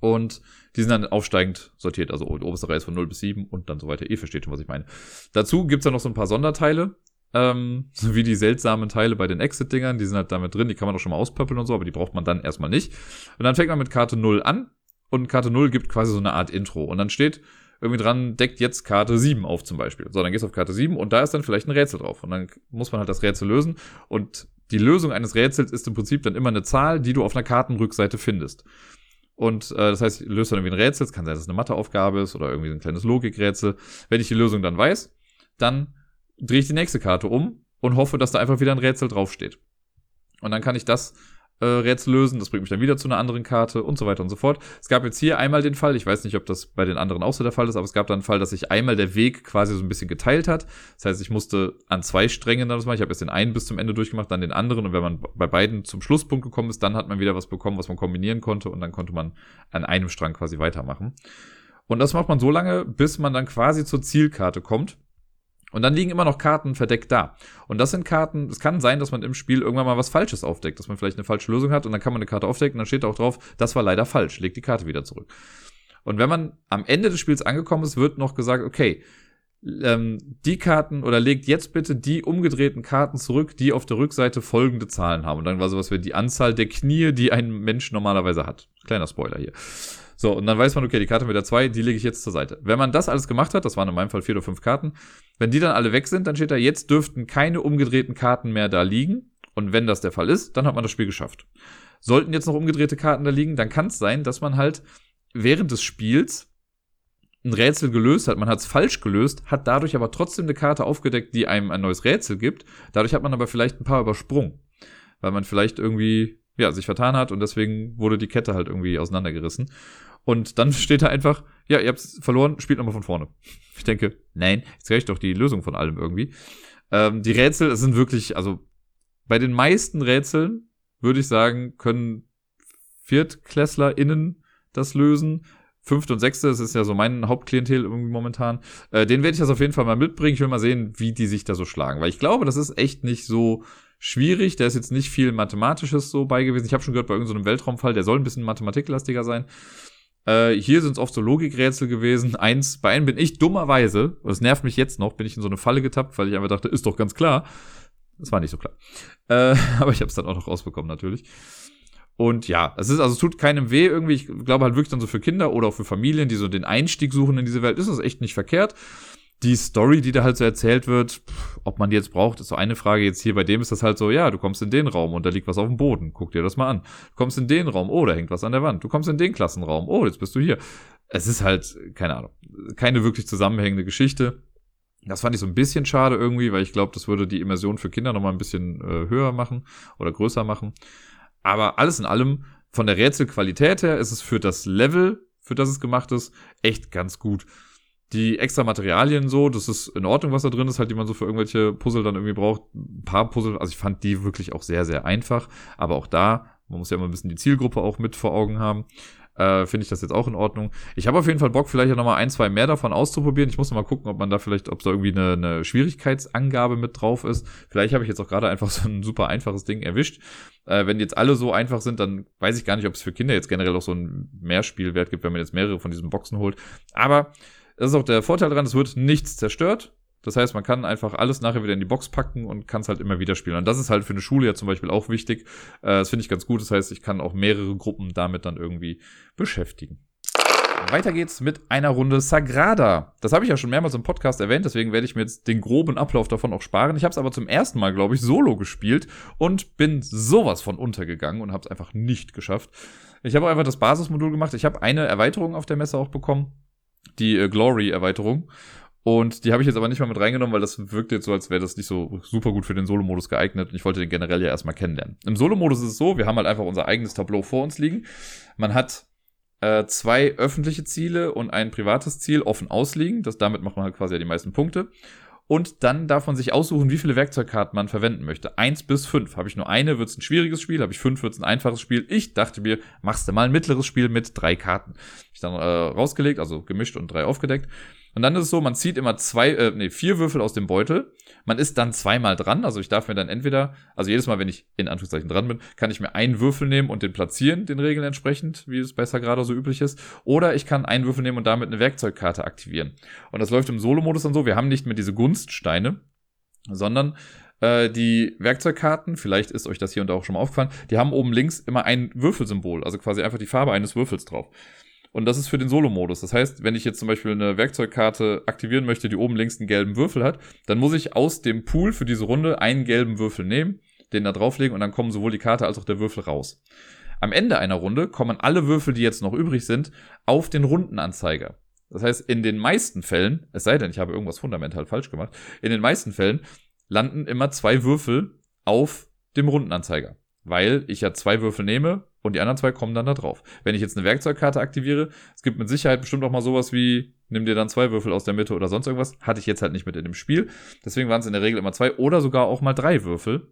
Und die sind dann aufsteigend sortiert, also oberste Reihe ist von 0 bis 7 und dann so weiter. Ihr versteht schon, was ich meine. Dazu gibt's dann noch so ein paar Sonderteile. Ähm, (laughs) so wie die seltsamen Teile bei den Exit-Dingern, die sind halt damit drin, die kann man auch schon mal auspöppeln und so, aber die braucht man dann erstmal nicht. Und dann fängt man mit Karte 0 an und Karte 0 gibt quasi so eine Art Intro. Und dann steht irgendwie dran, deckt jetzt Karte 7 auf zum Beispiel. So, dann gehst du auf Karte 7 und da ist dann vielleicht ein Rätsel drauf. Und dann muss man halt das Rätsel lösen. Und die Lösung eines Rätsels ist im Prinzip dann immer eine Zahl, die du auf einer Kartenrückseite findest. Und äh, das heißt, löst dann irgendwie ein Rätsel. Es kann sein, dass es eine Matheaufgabe ist oder irgendwie ein kleines Logikrätsel. Wenn ich die Lösung dann weiß, dann drehe ich die nächste Karte um und hoffe, dass da einfach wieder ein Rätsel draufsteht. Und dann kann ich das äh, Rätsel lösen, das bringt mich dann wieder zu einer anderen Karte und so weiter und so fort. Es gab jetzt hier einmal den Fall, ich weiß nicht, ob das bei den anderen auch so der Fall ist, aber es gab dann einen Fall, dass sich einmal der Weg quasi so ein bisschen geteilt hat. Das heißt, ich musste an zwei Strängen dann das machen. Ich habe erst den einen bis zum Ende durchgemacht, dann den anderen und wenn man bei beiden zum Schlusspunkt gekommen ist, dann hat man wieder was bekommen, was man kombinieren konnte und dann konnte man an einem Strang quasi weitermachen. Und das macht man so lange, bis man dann quasi zur Zielkarte kommt. Und dann liegen immer noch Karten verdeckt da. Und das sind Karten, es kann sein, dass man im Spiel irgendwann mal was Falsches aufdeckt, dass man vielleicht eine falsche Lösung hat und dann kann man eine Karte aufdecken und dann steht da auch drauf, das war leider falsch, legt die Karte wieder zurück. Und wenn man am Ende des Spiels angekommen ist, wird noch gesagt, okay, ähm, die Karten oder legt jetzt bitte die umgedrehten Karten zurück, die auf der Rückseite folgende Zahlen haben. Und dann war sowas wie die Anzahl der Knie, die ein Mensch normalerweise hat. Kleiner Spoiler hier. So, und dann weiß man, okay, die Karte mit der 2, die lege ich jetzt zur Seite. Wenn man das alles gemacht hat, das waren in meinem Fall vier oder fünf Karten, wenn die dann alle weg sind, dann steht da, jetzt dürften keine umgedrehten Karten mehr da liegen. Und wenn das der Fall ist, dann hat man das Spiel geschafft. Sollten jetzt noch umgedrehte Karten da liegen, dann kann es sein, dass man halt während des Spiels ein Rätsel gelöst hat, man hat es falsch gelöst, hat dadurch aber trotzdem eine Karte aufgedeckt, die einem ein neues Rätsel gibt. Dadurch hat man aber vielleicht ein paar übersprungen, weil man vielleicht irgendwie ja, sich vertan hat und deswegen wurde die Kette halt irgendwie auseinandergerissen. Und dann (laughs) steht da einfach, ja, ihr habt verloren, spielt nochmal von vorne. (laughs) Ich denke, nein, jetzt reicht doch die Lösung von allem irgendwie. Ähm, die Rätsel sind wirklich, also bei den meisten Rätseln würde ich sagen, können ViertklässlerInnen das lösen. Fünfte und sechste, das ist ja so mein Hauptklientel irgendwie momentan. Äh, den werde ich das auf jeden Fall mal mitbringen. Ich will mal sehen, wie die sich da so schlagen. Weil ich glaube, das ist echt nicht so schwierig. Da ist jetzt nicht viel Mathematisches so bei gewesen. Ich habe schon gehört, bei irgendeinem so Weltraumfall, der soll ein bisschen mathematiklastiger sein. Äh, hier sind es oft so Logikrätsel gewesen. Eins, bei einem bin ich dummerweise, und das nervt mich jetzt noch, bin ich in so eine Falle getappt, weil ich einfach dachte, ist doch ganz klar. Das war nicht so klar. Äh, (laughs) aber ich habe es dann auch noch rausbekommen, natürlich. Und ja, es ist, also es tut keinem weh irgendwie. Ich glaube halt wirklich dann so für Kinder oder auch für Familien, die so den Einstieg suchen in diese Welt, ist das echt nicht verkehrt die Story, die da halt so erzählt wird, ob man die jetzt braucht, ist so eine Frage. Jetzt hier bei dem ist das halt so, ja, du kommst in den Raum und da liegt was auf dem Boden. Guck dir das mal an. Du kommst in den Raum, oh, da hängt was an der Wand. Du kommst in den Klassenraum, oh, jetzt bist du hier. Es ist halt, keine Ahnung, keine wirklich zusammenhängende Geschichte. Das fand ich so ein bisschen schade irgendwie, weil ich glaube, das würde die Immersion für Kinder nochmal ein bisschen äh, höher machen oder größer machen. Aber alles in allem, von der Rätselqualität her, ist es für das Level, für das es gemacht ist, echt ganz gut Die extra Materialien so, das ist in Ordnung, was da drin ist, halt, die man so für irgendwelche Puzzle dann irgendwie braucht. Ein paar Puzzle, also ich fand die wirklich auch sehr, sehr einfach. Aber auch da, man muss ja immer ein bisschen die Zielgruppe auch mit vor Augen haben äh, finde ich das jetzt auch in Ordnung. Ich habe auf jeden Fall Bock, vielleicht ja nochmal ein, zwei mehr davon auszuprobieren. Ich muss noch mal gucken, ob man da vielleicht, ob da irgendwie eine, eine Schwierigkeitsangabe mit drauf ist. Vielleicht habe ich jetzt auch gerade einfach so ein super einfaches Ding erwischt. Äh, wenn jetzt alle so einfach sind, dann weiß ich gar nicht, ob es für Kinder jetzt generell auch so einen Mehrspielwert gibt, wenn man jetzt mehrere von diesen Boxen holt. Aber das ist auch der Vorteil daran, es wird nichts zerstört. Das heißt, man kann einfach alles nachher wieder in die Box packen und kann es halt immer wieder spielen. Und das ist halt für eine Schule ja zum Beispiel auch wichtig. Äh, das finde ich ganz gut. Das heißt, ich kann auch mehrere Gruppen damit dann irgendwie beschäftigen. Weiter geht's mit einer Runde Sagrada. Das habe ich ja schon mehrmals im Podcast erwähnt, deswegen werde ich mir jetzt den groben Ablauf davon auch sparen. Ich habe es aber zum ersten Mal, glaube ich, solo gespielt und bin sowas von untergegangen und habe es einfach nicht geschafft. Ich habe einfach das Basismodul gemacht. Ich habe eine Erweiterung auf der Messe auch bekommen, die äh, Glory-Erweiterung. Und die habe ich jetzt aber nicht mal mit reingenommen, weil das wirkt jetzt so, als wäre das nicht so super gut für den Solo-Modus geeignet. Und ich wollte den generell ja erstmal kennenlernen. Im Solo-Modus ist es so, wir haben halt einfach unser eigenes Tableau vor uns liegen. Man hat äh, zwei öffentliche Ziele und ein privates Ziel offen ausliegen. Das, damit macht man halt quasi die meisten Punkte. Und dann darf man sich aussuchen, wie viele Werkzeugkarten man verwenden möchte. Eins bis fünf. Habe ich nur eine, wird es ein schwieriges Spiel. Habe ich fünf, wird es ein einfaches Spiel. Ich dachte mir, machst du mal ein mittleres Spiel mit drei Karten. Hab ich dann äh, rausgelegt, also gemischt und drei aufgedeckt. Und dann ist es so, man zieht immer zwei, äh, nee, vier Würfel aus dem Beutel. Man ist dann zweimal dran. Also ich darf mir dann entweder, also jedes Mal, wenn ich in Anführungszeichen dran bin, kann ich mir einen Würfel nehmen und den platzieren, den Regeln entsprechend, wie es besser gerade so üblich ist. Oder ich kann einen Würfel nehmen und damit eine Werkzeugkarte aktivieren. Und das läuft im Solo-Modus dann so. Wir haben nicht mehr diese Gunststeine, sondern äh, die Werkzeugkarten, vielleicht ist euch das hier und da auch schon mal aufgefallen, die haben oben links immer ein Würfelsymbol, also quasi einfach die Farbe eines Würfels drauf. Und das ist für den Solo-Modus. Das heißt, wenn ich jetzt zum Beispiel eine Werkzeugkarte aktivieren möchte, die oben links einen gelben Würfel hat, dann muss ich aus dem Pool für diese Runde einen gelben Würfel nehmen, den da drauflegen und dann kommen sowohl die Karte als auch der Würfel raus. Am Ende einer Runde kommen alle Würfel, die jetzt noch übrig sind, auf den Rundenanzeiger. Das heißt, in den meisten Fällen, es sei denn, ich habe irgendwas fundamental falsch gemacht, in den meisten Fällen landen immer zwei Würfel auf dem Rundenanzeiger. Weil ich ja zwei Würfel nehme, und die anderen zwei kommen dann da drauf. Wenn ich jetzt eine Werkzeugkarte aktiviere, es gibt mit Sicherheit bestimmt auch mal sowas wie, nimm dir dann zwei Würfel aus der Mitte oder sonst irgendwas. Hatte ich jetzt halt nicht mit in dem Spiel. Deswegen waren es in der Regel immer zwei oder sogar auch mal drei Würfel.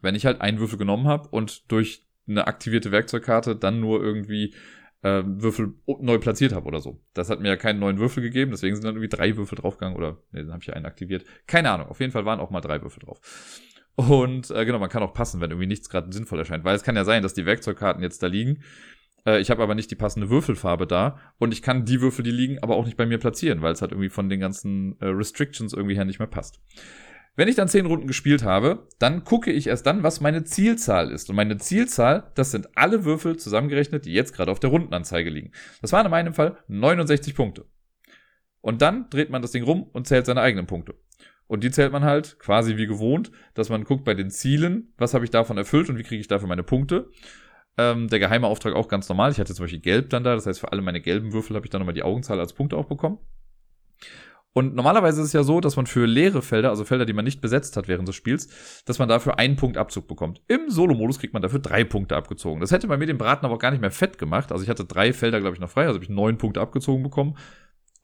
Wenn ich halt einen Würfel genommen habe und durch eine aktivierte Werkzeugkarte dann nur irgendwie äh, Würfel neu platziert habe oder so. Das hat mir ja keinen neuen Würfel gegeben, deswegen sind dann irgendwie drei Würfel draufgegangen oder nee, dann habe ich einen aktiviert. Keine Ahnung, auf jeden Fall waren auch mal drei Würfel drauf. Und äh, genau, man kann auch passen, wenn irgendwie nichts gerade sinnvoll erscheint. Weil es kann ja sein, dass die Werkzeugkarten jetzt da liegen. Äh, ich habe aber nicht die passende Würfelfarbe da. Und ich kann die Würfel, die liegen, aber auch nicht bei mir platzieren, weil es halt irgendwie von den ganzen äh, Restrictions irgendwie her nicht mehr passt. Wenn ich dann zehn Runden gespielt habe, dann gucke ich erst dann, was meine Zielzahl ist. Und meine Zielzahl, das sind alle Würfel zusammengerechnet, die jetzt gerade auf der Rundenanzeige liegen. Das waren in meinem Fall 69 Punkte. Und dann dreht man das Ding rum und zählt seine eigenen Punkte. Und die zählt man halt quasi wie gewohnt, dass man guckt bei den Zielen, was habe ich davon erfüllt und wie kriege ich dafür meine Punkte. Ähm, der geheime Auftrag auch ganz normal. Ich hatte zum Beispiel gelb dann da, das heißt für alle meine gelben Würfel habe ich dann nochmal die Augenzahl als Punkte auch bekommen. Und normalerweise ist es ja so, dass man für leere Felder, also Felder, die man nicht besetzt hat während des Spiels, dass man dafür einen Punkt Abzug bekommt. Im Solo-Modus kriegt man dafür drei Punkte abgezogen. Das hätte bei mir den Braten aber auch gar nicht mehr fett gemacht. Also ich hatte drei Felder, glaube ich, noch frei, also habe ich neun Punkte abgezogen bekommen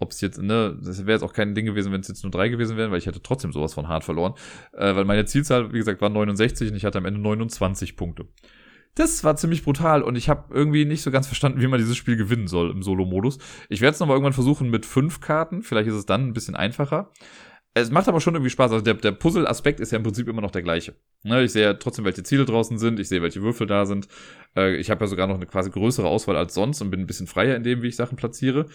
ob es jetzt, ne, das wäre jetzt auch kein Ding gewesen, wenn es jetzt nur drei gewesen wären, weil ich hätte trotzdem sowas von hart verloren. Äh, weil meine Zielzahl, wie gesagt, war 69 und ich hatte am Ende 29 Punkte. Das war ziemlich brutal und ich habe irgendwie nicht so ganz verstanden, wie man dieses Spiel gewinnen soll im Solo-Modus. Ich werde es nochmal irgendwann versuchen mit fünf Karten. Vielleicht ist es dann ein bisschen einfacher. Es macht aber schon irgendwie Spaß. Also der, der Puzzle-Aspekt ist ja im Prinzip immer noch der gleiche. Ne, ich sehe ja trotzdem, welche Ziele draußen sind. Ich sehe, welche Würfel da sind. Äh, ich habe ja sogar noch eine quasi größere Auswahl als sonst und bin ein bisschen freier in dem, wie ich Sachen platziere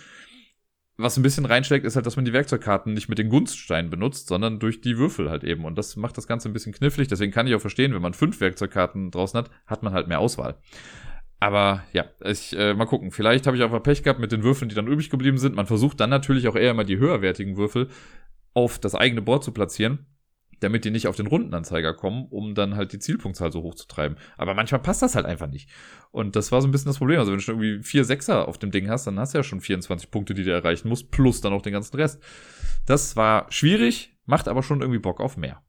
was ein bisschen reinschlägt, ist halt, dass man die Werkzeugkarten nicht mit den Gunststeinen benutzt, sondern durch die Würfel halt eben. Und das macht das Ganze ein bisschen knifflig. Deswegen kann ich auch verstehen, wenn man fünf Werkzeugkarten draußen hat, hat man halt mehr Auswahl. Aber ja, ich äh, mal gucken. Vielleicht habe ich einfach Pech gehabt mit den Würfeln, die dann übrig geblieben sind. Man versucht dann natürlich auch eher immer die höherwertigen Würfel auf das eigene Board zu platzieren damit die nicht auf den Rundenanzeiger kommen, um dann halt die Zielpunktzahl so hoch zu treiben. Aber manchmal passt das halt einfach nicht. Und das war so ein bisschen das Problem. Also wenn du schon irgendwie vier Sechser auf dem Ding hast, dann hast du ja schon 24 Punkte, die du erreichen musst, plus dann auch den ganzen Rest. Das war schwierig, macht aber schon irgendwie Bock auf mehr.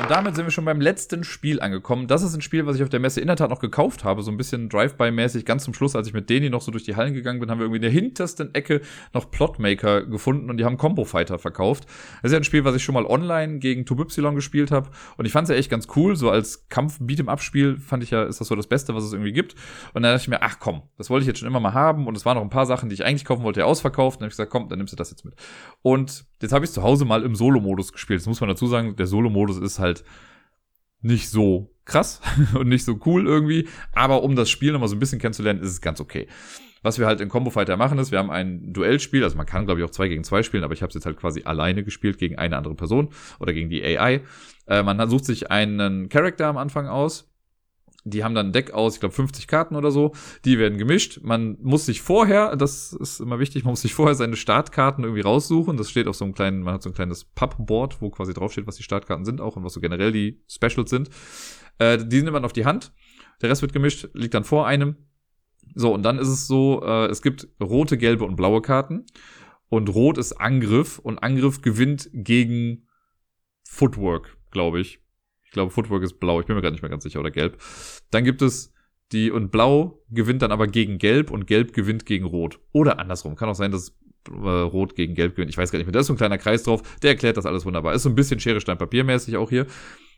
Und damit sind wir schon beim letzten Spiel angekommen. Das ist ein Spiel, was ich auf der Messe in der Tat noch gekauft habe, so ein bisschen Drive-by-mäßig. Ganz zum Schluss, als ich mit Deni noch so durch die Hallen gegangen bin, haben wir irgendwie in der hintersten Ecke noch Plotmaker gefunden und die haben Combo Fighter verkauft. Das ist ja ein Spiel, was ich schon mal online gegen Tubypsilon gespielt habe und ich fand es ja echt ganz cool. So als Kampf-Beat'em-Up-Spiel fand ich ja, ist das so das Beste, was es irgendwie gibt. Und dann dachte ich mir, ach komm, das wollte ich jetzt schon immer mal haben und es waren noch ein paar Sachen, die ich eigentlich kaufen wollte, ja ausverkauft. Und dann habe ich gesagt, komm, dann nimmst du das jetzt mit. Und jetzt habe ich zu Hause mal im Solo-Modus gespielt. Das muss man dazu sagen, der Solo-Modus ist halt nicht so krass (laughs) und nicht so cool irgendwie, aber um das Spiel nochmal so ein bisschen kennenzulernen, ist es ganz okay. Was wir halt in Combo Fighter machen, ist, wir haben ein Duellspiel, also man kann, glaube ich, auch zwei gegen zwei spielen, aber ich habe es jetzt halt quasi alleine gespielt gegen eine andere Person oder gegen die AI. Äh, man sucht sich einen Charakter am Anfang aus, die haben dann ein Deck aus, ich glaube 50 Karten oder so. Die werden gemischt. Man muss sich vorher, das ist immer wichtig, man muss sich vorher seine Startkarten irgendwie raussuchen. Das steht auf so einem kleinen, man hat so ein kleines Pappboard, wo quasi draufsteht, was die Startkarten sind auch und was so generell die Specials sind. Äh, die nimmt man auf die Hand. Der Rest wird gemischt, liegt dann vor einem. So, und dann ist es so, äh, es gibt rote, gelbe und blaue Karten. Und rot ist Angriff und Angriff gewinnt gegen Footwork, glaube ich. Ich glaube, Footwork ist blau. Ich bin mir gerade nicht mehr ganz sicher. Oder gelb. Dann gibt es die, und blau gewinnt dann aber gegen gelb und gelb gewinnt gegen rot. Oder andersrum. Kann auch sein, dass äh, rot gegen gelb gewinnt. Ich weiß gar nicht mehr. Da ist so ein kleiner Kreis drauf. Der erklärt das alles wunderbar. Ist so ein bisschen Schere, Stein, Papier mäßig auch hier.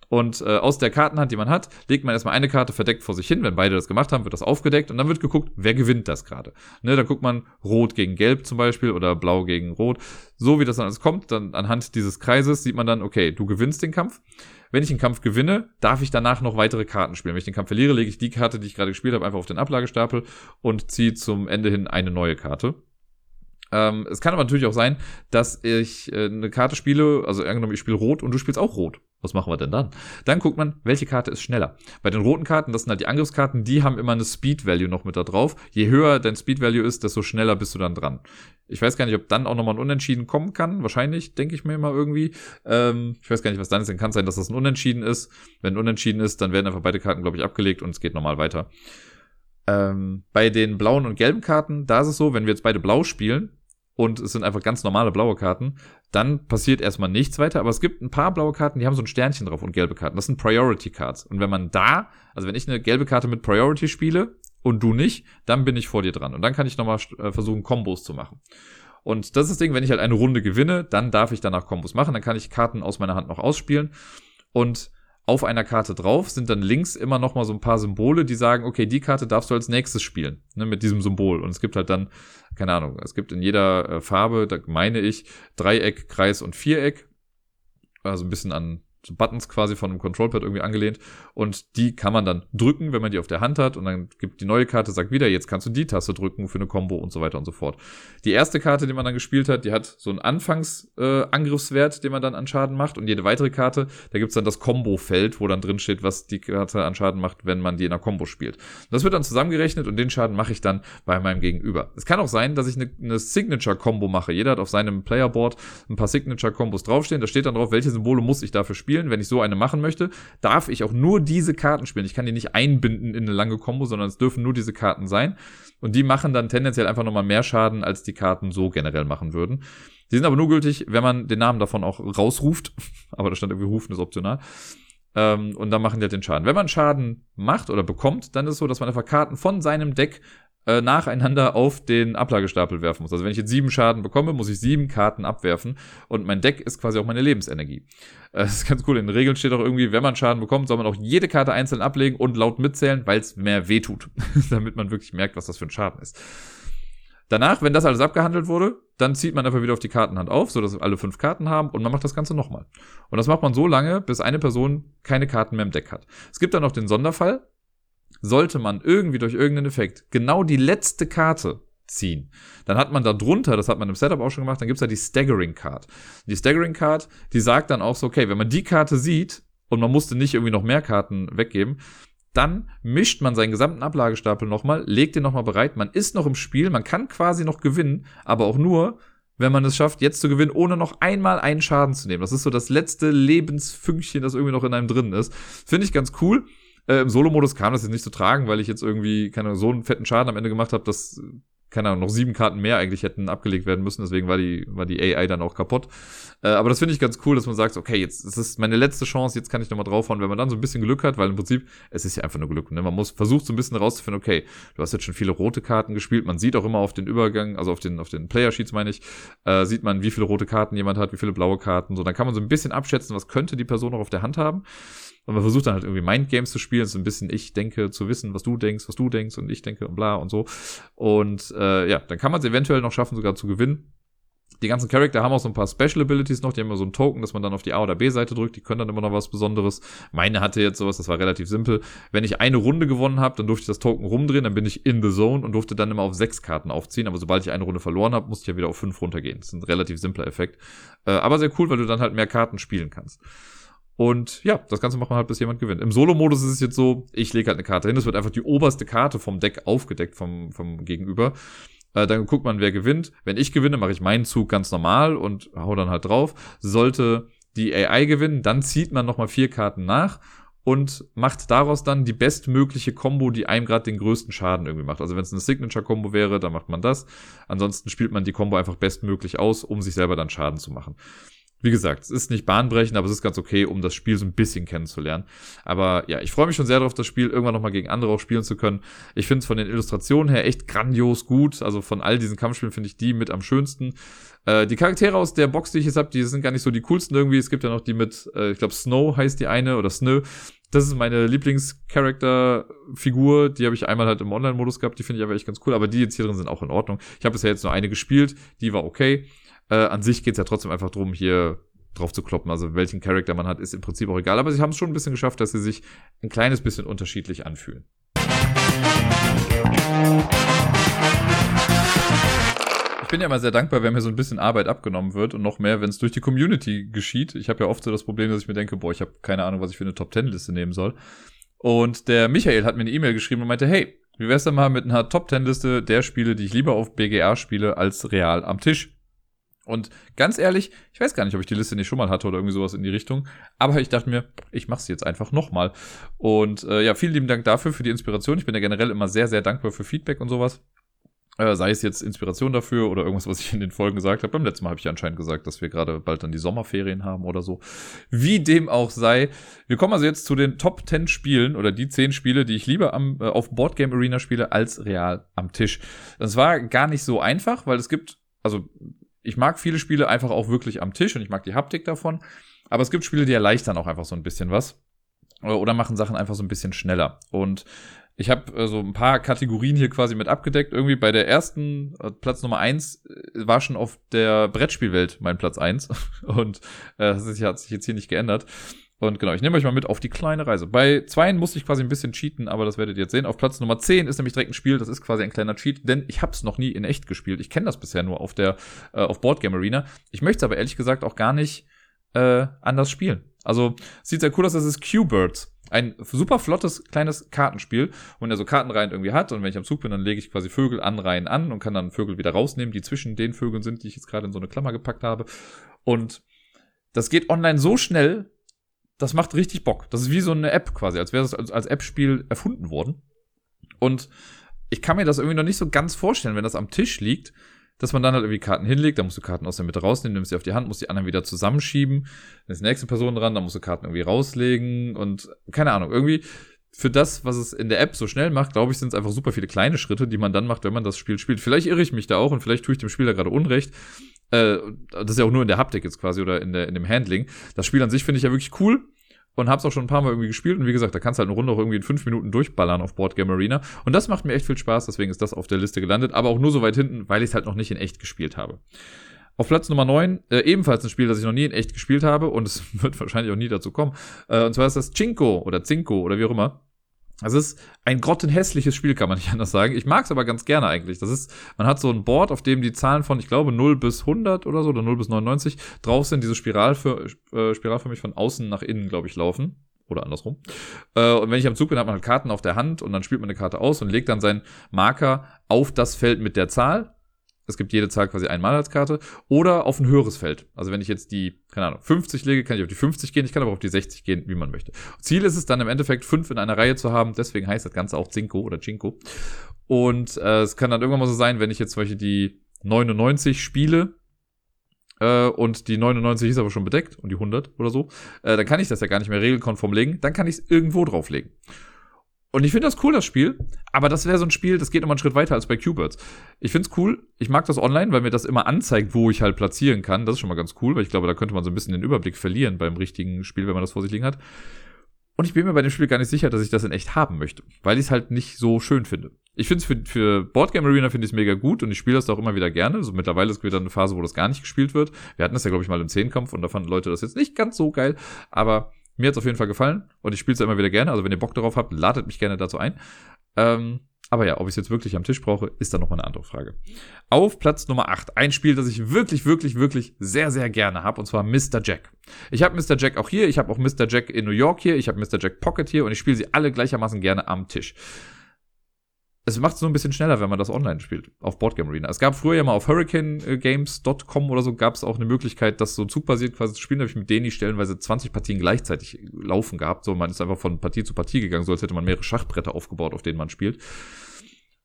Und äh, aus der Kartenhand, die man hat, legt man erstmal eine Karte verdeckt vor sich hin. Wenn beide das gemacht haben, wird das aufgedeckt und dann wird geguckt, wer gewinnt das gerade. Ne, dann guckt man Rot gegen Gelb zum Beispiel oder Blau gegen Rot. So wie das dann alles kommt, dann anhand dieses Kreises sieht man dann, okay, du gewinnst den Kampf. Wenn ich den Kampf gewinne, darf ich danach noch weitere Karten spielen. Wenn ich den Kampf verliere, lege ich die Karte, die ich gerade gespielt habe, einfach auf den Ablagestapel und ziehe zum Ende hin eine neue Karte. Ähm, es kann aber natürlich auch sein, dass ich äh, eine Karte spiele, also angenommen, ich spiele rot und du spielst auch rot. Was machen wir denn dann? Dann guckt man, welche Karte ist schneller. Bei den roten Karten, das sind halt die Angriffskarten, die haben immer eine Speed Value noch mit da drauf. Je höher dein Speed Value ist, desto schneller bist du dann dran. Ich weiß gar nicht, ob dann auch nochmal ein Unentschieden kommen kann. Wahrscheinlich, denke ich mir mal irgendwie. Ähm, ich weiß gar nicht, was dann ist. Dann kann es sein, dass das ein Unentschieden ist. Wenn ein Unentschieden ist, dann werden einfach beide Karten, glaube ich, abgelegt und es geht normal weiter. Ähm, bei den blauen und gelben Karten, da ist es so, wenn wir jetzt beide blau spielen, und es sind einfach ganz normale blaue Karten, dann passiert erstmal nichts weiter. Aber es gibt ein paar blaue Karten, die haben so ein Sternchen drauf und gelbe Karten. Das sind Priority Cards. Und wenn man da, also wenn ich eine gelbe Karte mit Priority spiele und du nicht, dann bin ich vor dir dran. Und dann kann ich nochmal äh, versuchen, Kombos zu machen. Und das ist das Ding, wenn ich halt eine Runde gewinne, dann darf ich danach Kombos machen. Dann kann ich Karten aus meiner Hand noch ausspielen. Und auf einer Karte drauf sind dann links immer noch mal so ein paar Symbole, die sagen, okay, die Karte darfst du als nächstes spielen, ne, mit diesem Symbol. Und es gibt halt dann, keine Ahnung, es gibt in jeder äh, Farbe, da meine ich, Dreieck, Kreis und Viereck. Also ein bisschen an Buttons quasi von einem Controlpad irgendwie angelehnt. Und die kann man dann drücken, wenn man die auf der Hand hat. Und dann gibt die neue Karte, sagt wieder, jetzt kannst du die Taste drücken für eine Combo und so weiter und so fort. Die erste Karte, die man dann gespielt hat, die hat so einen Anfangsangriffswert, äh, den man dann an Schaden macht. Und jede weitere Karte, da gibt's dann das Combo-Feld, wo dann drin steht, was die Karte an Schaden macht, wenn man die in einer Combo spielt. Das wird dann zusammengerechnet und den Schaden mache ich dann bei meinem Gegenüber. Es kann auch sein, dass ich eine, eine Signature-Combo mache. Jeder hat auf seinem Playerboard ein paar Signature-Combos draufstehen. Da steht dann drauf, welche Symbole muss ich dafür spielen spielen. Wenn ich so eine machen möchte, darf ich auch nur diese Karten spielen. Ich kann die nicht einbinden in eine lange Combo, sondern es dürfen nur diese Karten sein. Und die machen dann tendenziell einfach nochmal mehr Schaden, als die Karten so generell machen würden. Die sind aber nur gültig, wenn man den Namen davon auch rausruft. (laughs) aber da stand irgendwie rufen ist optional. Ähm, und dann machen die halt den Schaden. Wenn man Schaden macht oder bekommt, dann ist es so, dass man einfach Karten von seinem Deck äh, nacheinander auf den Ablagestapel werfen muss. Also wenn ich jetzt sieben Schaden bekomme, muss ich sieben Karten abwerfen und mein Deck ist quasi auch meine Lebensenergie. Äh, das ist ganz cool. In den Regeln steht auch irgendwie, wenn man Schaden bekommt, soll man auch jede Karte einzeln ablegen und laut mitzählen, weil es mehr weh tut, (laughs) damit man wirklich merkt, was das für ein Schaden ist. Danach, wenn das alles abgehandelt wurde, dann zieht man einfach wieder auf die Kartenhand auf, sodass wir alle fünf Karten haben und man macht das Ganze nochmal. Und das macht man so lange, bis eine Person keine Karten mehr im Deck hat. Es gibt dann noch den Sonderfall, sollte man irgendwie durch irgendeinen Effekt genau die letzte Karte ziehen. Dann hat man da drunter, das hat man im Setup auch schon gemacht, dann gibt's da die Staggering Card. Die Staggering Card, die sagt dann auch so, okay, wenn man die Karte sieht und man musste nicht irgendwie noch mehr Karten weggeben, dann mischt man seinen gesamten Ablagestapel nochmal, legt den nochmal bereit, man ist noch im Spiel, man kann quasi noch gewinnen, aber auch nur, wenn man es schafft, jetzt zu gewinnen, ohne noch einmal einen Schaden zu nehmen. Das ist so das letzte Lebensfünkchen, das irgendwie noch in einem drin ist. Finde ich ganz cool. Äh, Im Solo-Modus kam das jetzt nicht zu tragen, weil ich jetzt irgendwie keine so einen fetten Schaden am Ende gemacht habe, dass keine Ahnung, noch sieben Karten mehr eigentlich hätten abgelegt werden müssen, deswegen war die, war die AI dann auch kaputt. Äh, aber das finde ich ganz cool, dass man sagt, okay, jetzt ist es meine letzte Chance, jetzt kann ich nochmal draufhauen, wenn man dann so ein bisschen Glück hat, weil im Prinzip, es ist ja einfach nur Glück. Ne? Man muss versucht so ein bisschen rauszufinden, okay, du hast jetzt schon viele rote Karten gespielt, man sieht auch immer auf den Übergang, also auf den, auf den Player-Sheets meine ich, äh, sieht man, wie viele rote Karten jemand hat, wie viele blaue Karten, so, dann kann man so ein bisschen abschätzen, was könnte die Person noch auf der Hand haben. Und man versucht dann halt irgendwie Mindgames zu spielen, so ein bisschen ich denke zu wissen, was du denkst, was du denkst und ich denke und bla und so. Und äh, ja, dann kann man es eventuell noch schaffen, sogar zu gewinnen. Die ganzen Charakter haben auch so ein paar Special Abilities noch. Die haben immer so einen Token, dass man dann auf die A- oder B-Seite drückt. Die können dann immer noch was Besonderes. Meine hatte jetzt sowas, das war relativ simpel. Wenn ich eine Runde gewonnen habe, dann durfte ich das Token rumdrehen, dann bin ich in the zone und durfte dann immer auf sechs Karten aufziehen. Aber sobald ich eine Runde verloren habe, musste ich ja wieder auf fünf runtergehen. Das ist ein relativ simpler Effekt. Äh, aber sehr cool, weil du dann halt mehr Karten spielen kannst. Und ja, das Ganze macht man halt, bis jemand gewinnt. Im Solo-Modus ist es jetzt so, ich lege halt eine Karte hin, es wird einfach die oberste Karte vom Deck aufgedeckt vom, vom Gegenüber. Äh, dann guckt man, wer gewinnt. Wenn ich gewinne, mache ich meinen Zug ganz normal und hau dann halt drauf. Sollte die AI gewinnen, dann zieht man nochmal vier Karten nach und macht daraus dann die bestmögliche Combo, die einem gerade den größten Schaden irgendwie macht. Also wenn es eine Signature-Combo wäre, dann macht man das. Ansonsten spielt man die Combo einfach bestmöglich aus, um sich selber dann Schaden zu machen. Wie gesagt, es ist nicht bahnbrechend, aber es ist ganz okay, um das Spiel so ein bisschen kennenzulernen. Aber ja, ich freue mich schon sehr darauf, das Spiel irgendwann nochmal gegen andere auch spielen zu können. Ich finde es von den Illustrationen her echt grandios gut. Also von all diesen Kampfspielen finde ich die mit am schönsten. Äh, die Charaktere aus der Box, die ich jetzt habe, die sind gar nicht so die coolsten irgendwie. Es gibt ja noch die mit, äh, ich glaube, Snow heißt die eine oder Snow. Das ist meine Lieblingscharakterfigur. Die habe ich einmal halt im Online-Modus gehabt. Die finde ich aber echt ganz cool. Aber die jetzt hier drin sind auch in Ordnung. Ich habe bisher jetzt nur eine gespielt. Die war okay. Äh, an sich geht es ja trotzdem einfach darum, hier drauf zu kloppen. Also welchen Charakter man hat, ist im Prinzip auch egal. Aber sie haben es schon ein bisschen geschafft, dass sie sich ein kleines bisschen unterschiedlich anfühlen. Ich bin ja immer sehr dankbar, wenn mir so ein bisschen Arbeit abgenommen wird und noch mehr, wenn es durch die Community geschieht. Ich habe ja oft so das Problem, dass ich mir denke, boah, ich habe keine Ahnung, was ich für eine Top-10-Liste nehmen soll. Und der Michael hat mir eine E-Mail geschrieben und meinte, hey, wie wär's denn mal mit einer Top-10-Liste der Spiele, die ich lieber auf BGA spiele, als real am Tisch? Und ganz ehrlich, ich weiß gar nicht, ob ich die Liste nicht schon mal hatte oder irgendwie sowas in die Richtung. Aber ich dachte mir, ich mache sie jetzt einfach nochmal. Und äh, ja, vielen lieben Dank dafür, für die Inspiration. Ich bin ja generell immer sehr, sehr dankbar für Feedback und sowas. Äh, sei es jetzt Inspiration dafür oder irgendwas, was ich in den Folgen gesagt habe. Beim letzten Mal habe ich anscheinend gesagt, dass wir gerade bald dann die Sommerferien haben oder so. Wie dem auch sei. Wir kommen also jetzt zu den Top 10 Spielen oder die 10 Spiele, die ich lieber am, äh, auf Boardgame Arena spiele, als real am Tisch. Das war gar nicht so einfach, weil es gibt, also ich mag viele Spiele einfach auch wirklich am Tisch und ich mag die Haptik davon. Aber es gibt Spiele, die erleichtern auch einfach so ein bisschen was. Oder machen Sachen einfach so ein bisschen schneller. Und ich habe äh, so ein paar Kategorien hier quasi mit abgedeckt. Irgendwie bei der ersten, äh, Platz Nummer eins äh, war schon auf der Brettspielwelt mein Platz eins (laughs) Und äh, das ist, hat sich jetzt hier nicht geändert. Und genau, ich nehme euch mal mit auf die kleine Reise. Bei zweien musste ich quasi ein bisschen cheaten, aber das werdet ihr jetzt sehen. Auf Platz Nummer 10 ist nämlich direkt ein Spiel, das ist quasi ein kleiner Cheat, denn ich habe es noch nie in echt gespielt. Ich kenne das bisher nur auf der äh, auf Boardgame Arena. Ich möchte es aber ehrlich gesagt auch gar nicht äh, anders spielen. Also sieht sehr cool aus, das ist Q-Birds. Ein super flottes kleines Kartenspiel, wo er so Kartenreihen irgendwie hat. Und wenn ich am Zug bin, dann lege ich quasi Vögel an Reihen an und kann dann Vögel wieder rausnehmen, die zwischen den Vögeln sind, die ich jetzt gerade in so eine Klammer gepackt habe. Und das geht online so schnell, das macht richtig Bock. Das ist wie so eine App quasi, als wäre es als, als App-Spiel erfunden worden. Und ich kann mir das irgendwie noch nicht so ganz vorstellen, wenn das am Tisch liegt, dass man dann halt irgendwie Karten hinlegt, dann musst du Karten aus der Mitte rausnehmen, nimmst sie auf die Hand, musst die anderen wieder zusammenschieben, dann ist die nächste Person dran, dann musst du Karten irgendwie rauslegen und keine Ahnung, irgendwie für das, was es in der App so schnell macht, glaube ich, sind es einfach super viele kleine Schritte, die man dann macht, wenn man das Spiel spielt. Vielleicht irre ich mich da auch und vielleicht tue ich dem Spieler gerade Unrecht. Äh, das ist ja auch nur in der Haptik jetzt quasi oder in, der, in dem Handling. Das Spiel an sich finde ich ja wirklich cool und hab's auch schon ein paar Mal irgendwie gespielt und wie gesagt, da kannst du halt eine Runde auch irgendwie in fünf Minuten durchballern auf Board Game Arena und das macht mir echt viel Spaß, deswegen ist das auf der Liste gelandet, aber auch nur so weit hinten, weil ich es halt noch nicht in echt gespielt habe. Auf Platz Nummer 9, äh, ebenfalls ein Spiel, das ich noch nie in echt gespielt habe und es (laughs) wird wahrscheinlich auch nie dazu kommen, äh, und zwar ist das Cinco oder Cinco oder wie auch immer. Das ist ein grottenhässliches Spiel, kann man nicht (laughs) anders sagen. Ich mag es aber ganz gerne eigentlich. Das ist, man hat so ein Board, auf dem die Zahlen von, ich glaube, 0 bis 100 oder so, oder 0 bis 99 drauf sind, diese Spiral für, äh, spiralförmig von außen nach innen, glaube ich, laufen. Oder andersrum. Äh, und wenn ich am Zug bin, hat man halt Karten auf der Hand und dann spielt man eine Karte aus und legt dann seinen Marker auf das Feld mit der Zahl. Es gibt jede Zahl quasi einmal als Karte, oder auf ein höheres Feld. Also wenn ich jetzt die, keine Ahnung, 50 lege, kann ich auf die 50 gehen, ich kann aber auf die 60 gehen, wie man möchte. Ziel ist es dann im Endeffekt, fünf in einer Reihe zu haben, deswegen heißt das Ganze auch Zinko oder Cinco. Und äh, es kann dann irgendwann mal so sein, wenn ich jetzt zum Beispiel die 99 spiele, äh, und die 99 ist aber schon bedeckt und die 100 oder so, äh, dann kann ich das ja gar nicht mehr regelkonform legen, dann kann ich es irgendwo drauflegen. Und ich finde das cool, das Spiel. Aber das wäre so ein Spiel, das geht nochmal einen Schritt weiter als bei Q-Birds. Ich finde es cool. Ich mag das online, weil mir das immer anzeigt, wo ich halt platzieren kann. Das ist schon mal ganz cool, weil ich glaube, da könnte man so ein bisschen den Überblick verlieren beim richtigen Spiel, wenn man das vor sich liegen hat. Und ich bin mir bei dem Spiel gar nicht sicher, dass ich das in echt haben möchte, weil ich es halt nicht so schön finde. Ich finde es für, für Boardgame Arena finde ich es mega gut und ich spiele das auch immer wieder gerne. Also mittlerweile ist wieder eine Phase, wo das gar nicht gespielt wird. Wir hatten das ja, glaube ich, mal im Zehnkampf und da fanden Leute das jetzt nicht ganz so geil. Aber mir hat es auf jeden Fall gefallen und ich spiele es immer wieder gerne. Also wenn ihr Bock darauf habt, ladet mich gerne dazu ein. Ähm, aber ja, ob ich es jetzt wirklich am Tisch brauche, ist dann nochmal eine andere Frage. Auf Platz Nummer 8, ein Spiel, das ich wirklich, wirklich, wirklich sehr, sehr gerne habe, und zwar Mr. Jack. Ich habe Mr. Jack auch hier, ich habe auch Mr. Jack in New York hier, ich habe Mr. Jack Pocket hier und ich spiele sie alle gleichermaßen gerne am Tisch es macht es nur ein bisschen schneller, wenn man das online spielt, auf Boardgame Arena. Es gab früher ja mal auf hurricanegames.com oder so, gab es auch eine Möglichkeit, das so zugbasiert quasi zu spielen. Da habe ich mit denen stellenweise 20 Partien gleichzeitig laufen gehabt. So, man ist einfach von Partie zu Partie gegangen, so als hätte man mehrere Schachbretter aufgebaut, auf denen man spielt.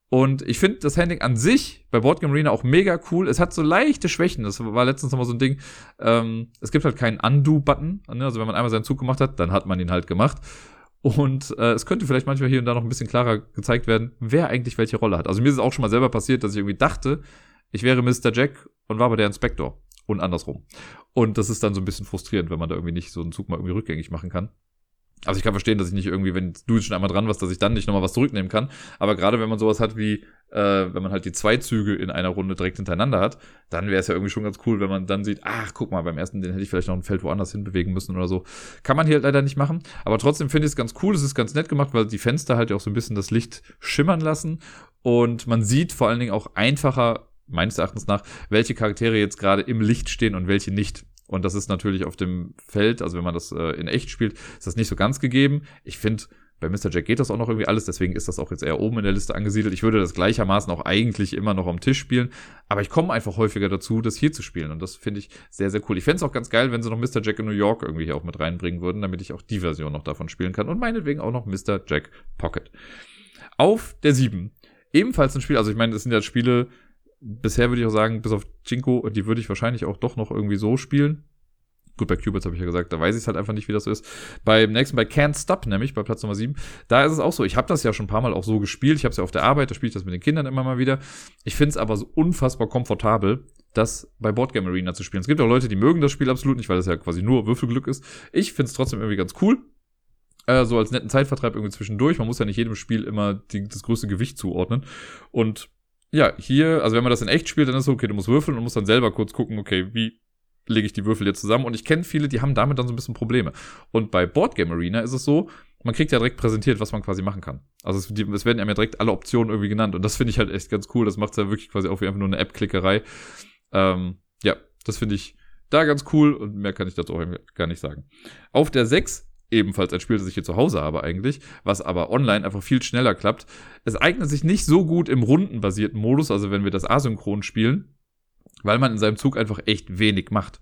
Und ich finde das Handling an sich bei Boardgame Arena auch mega cool. Es hat so leichte Schwächen. Das war letztens nochmal so ein Ding. Ähm, es gibt halt keinen Undo-Button. Ne? Also wenn man einmal seinen Zug gemacht hat, dann hat man ihn halt gemacht. Und äh, es könnte vielleicht manchmal hier und da noch ein bisschen klarer gezeigt werden, wer eigentlich welche Rolle hat. Also mir ist es auch schon mal selber passiert, dass ich irgendwie dachte, ich wäre Mr. Jack und war aber der Inspektor. Und andersrum. Und das ist dann so ein bisschen frustrierend, wenn man da irgendwie nicht so einen Zug mal irgendwie rückgängig machen kann. Also ich kann verstehen, dass ich nicht irgendwie, wenn du jetzt schon einmal dran warst, dass ich dann nicht nochmal was zurücknehmen kann. Aber gerade wenn man sowas hat wie, äh, wenn man halt die zwei Züge in einer Runde direkt hintereinander hat, dann wäre es ja irgendwie schon ganz cool, wenn man dann sieht, ach, guck mal, beim ersten, den hätte ich vielleicht noch ein Feld woanders hinbewegen müssen oder so. Kann man hier halt leider nicht machen. Aber trotzdem finde ich es ganz cool, es ist ganz nett gemacht, weil die Fenster halt auch so ein bisschen das Licht schimmern lassen. Und man sieht vor allen Dingen auch einfacher meines Erachtens nach, welche Charaktere jetzt gerade im Licht stehen und welche nicht. Und das ist natürlich auf dem Feld, also wenn man das äh, in echt spielt, ist das nicht so ganz gegeben. Ich finde, bei Mr. Jack geht das auch noch irgendwie alles, deswegen ist das auch jetzt eher oben in der Liste angesiedelt. Ich würde das gleichermaßen auch eigentlich immer noch am Tisch spielen, aber ich komme einfach häufiger dazu, das hier zu spielen und das finde ich sehr, sehr cool. Ich fände es auch ganz geil, wenn sie noch Mr. Jack in New York irgendwie hier auch mit reinbringen würden, damit ich auch die Version noch davon spielen kann und meinetwegen auch noch Mr. Jack Pocket. Auf der 7. Ebenfalls ein Spiel, also ich meine, das sind ja Spiele, bisher würde ich auch sagen, bis auf Jinko, die würde ich wahrscheinlich auch doch noch irgendwie so spielen. Gut, bei Cubits habe ich ja gesagt, da weiß ich es halt einfach nicht, wie das so ist. Beim nächsten, bei Can't Stop, nämlich bei Platz Nummer 7, da ist es auch so. Ich habe das ja schon ein paar Mal auch so gespielt. Ich habe es ja auf der Arbeit, da spiele ich das mit den Kindern immer mal wieder. Ich finde es aber so unfassbar komfortabel, das bei Boardgame Arena zu spielen. Es gibt auch Leute, die mögen das Spiel absolut nicht, weil das ja quasi nur Würfelglück ist. Ich finde es trotzdem irgendwie ganz cool. Äh, so als netten Zeitvertreib irgendwie zwischendurch. Man muss ja nicht jedem Spiel immer die, das größte Gewicht zuordnen. Und ja, hier, also wenn man das in echt spielt, dann ist es okay, du musst würfeln und musst dann selber kurz gucken, okay, wie lege ich die Würfel jetzt zusammen? Und ich kenne viele, die haben damit dann so ein bisschen Probleme. Und bei Boardgame Arena ist es so, man kriegt ja direkt präsentiert, was man quasi machen kann. Also es, die, es werden ja direkt alle Optionen irgendwie genannt. Und das finde ich halt echt ganz cool. Das macht es ja wirklich quasi auch wie einfach nur eine App-Klickerei. Ähm, ja, das finde ich da ganz cool und mehr kann ich dazu auch gar nicht sagen. Auf der 6 ebenfalls ein Spiel, das ich hier zu Hause habe eigentlich, was aber online einfach viel schneller klappt. Es eignet sich nicht so gut im rundenbasierten Modus, also wenn wir das asynchron spielen, weil man in seinem Zug einfach echt wenig macht.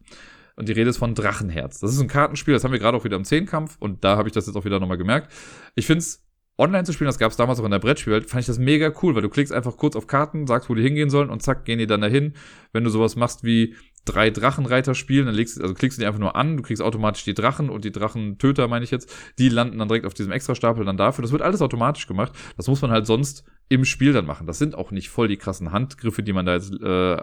Und die Rede ist von Drachenherz. Das ist ein Kartenspiel, das haben wir gerade auch wieder im Zehnkampf und da habe ich das jetzt auch wieder nochmal gemerkt. Ich finde es online zu spielen, das gab es damals auch in der Brettspielwelt, fand ich das mega cool, weil du klickst einfach kurz auf Karten, sagst, wo die hingehen sollen und zack, gehen die dann dahin. Wenn du sowas machst wie drei Drachenreiter spielen, dann legst, also klickst du die einfach nur an, du kriegst automatisch die Drachen und die Drachentöter, meine ich jetzt, die landen dann direkt auf diesem Extrastapel dann dafür. Das wird alles automatisch gemacht. Das muss man halt sonst im Spiel dann machen. Das sind auch nicht voll die krassen Handgriffe, die man da jetzt äh,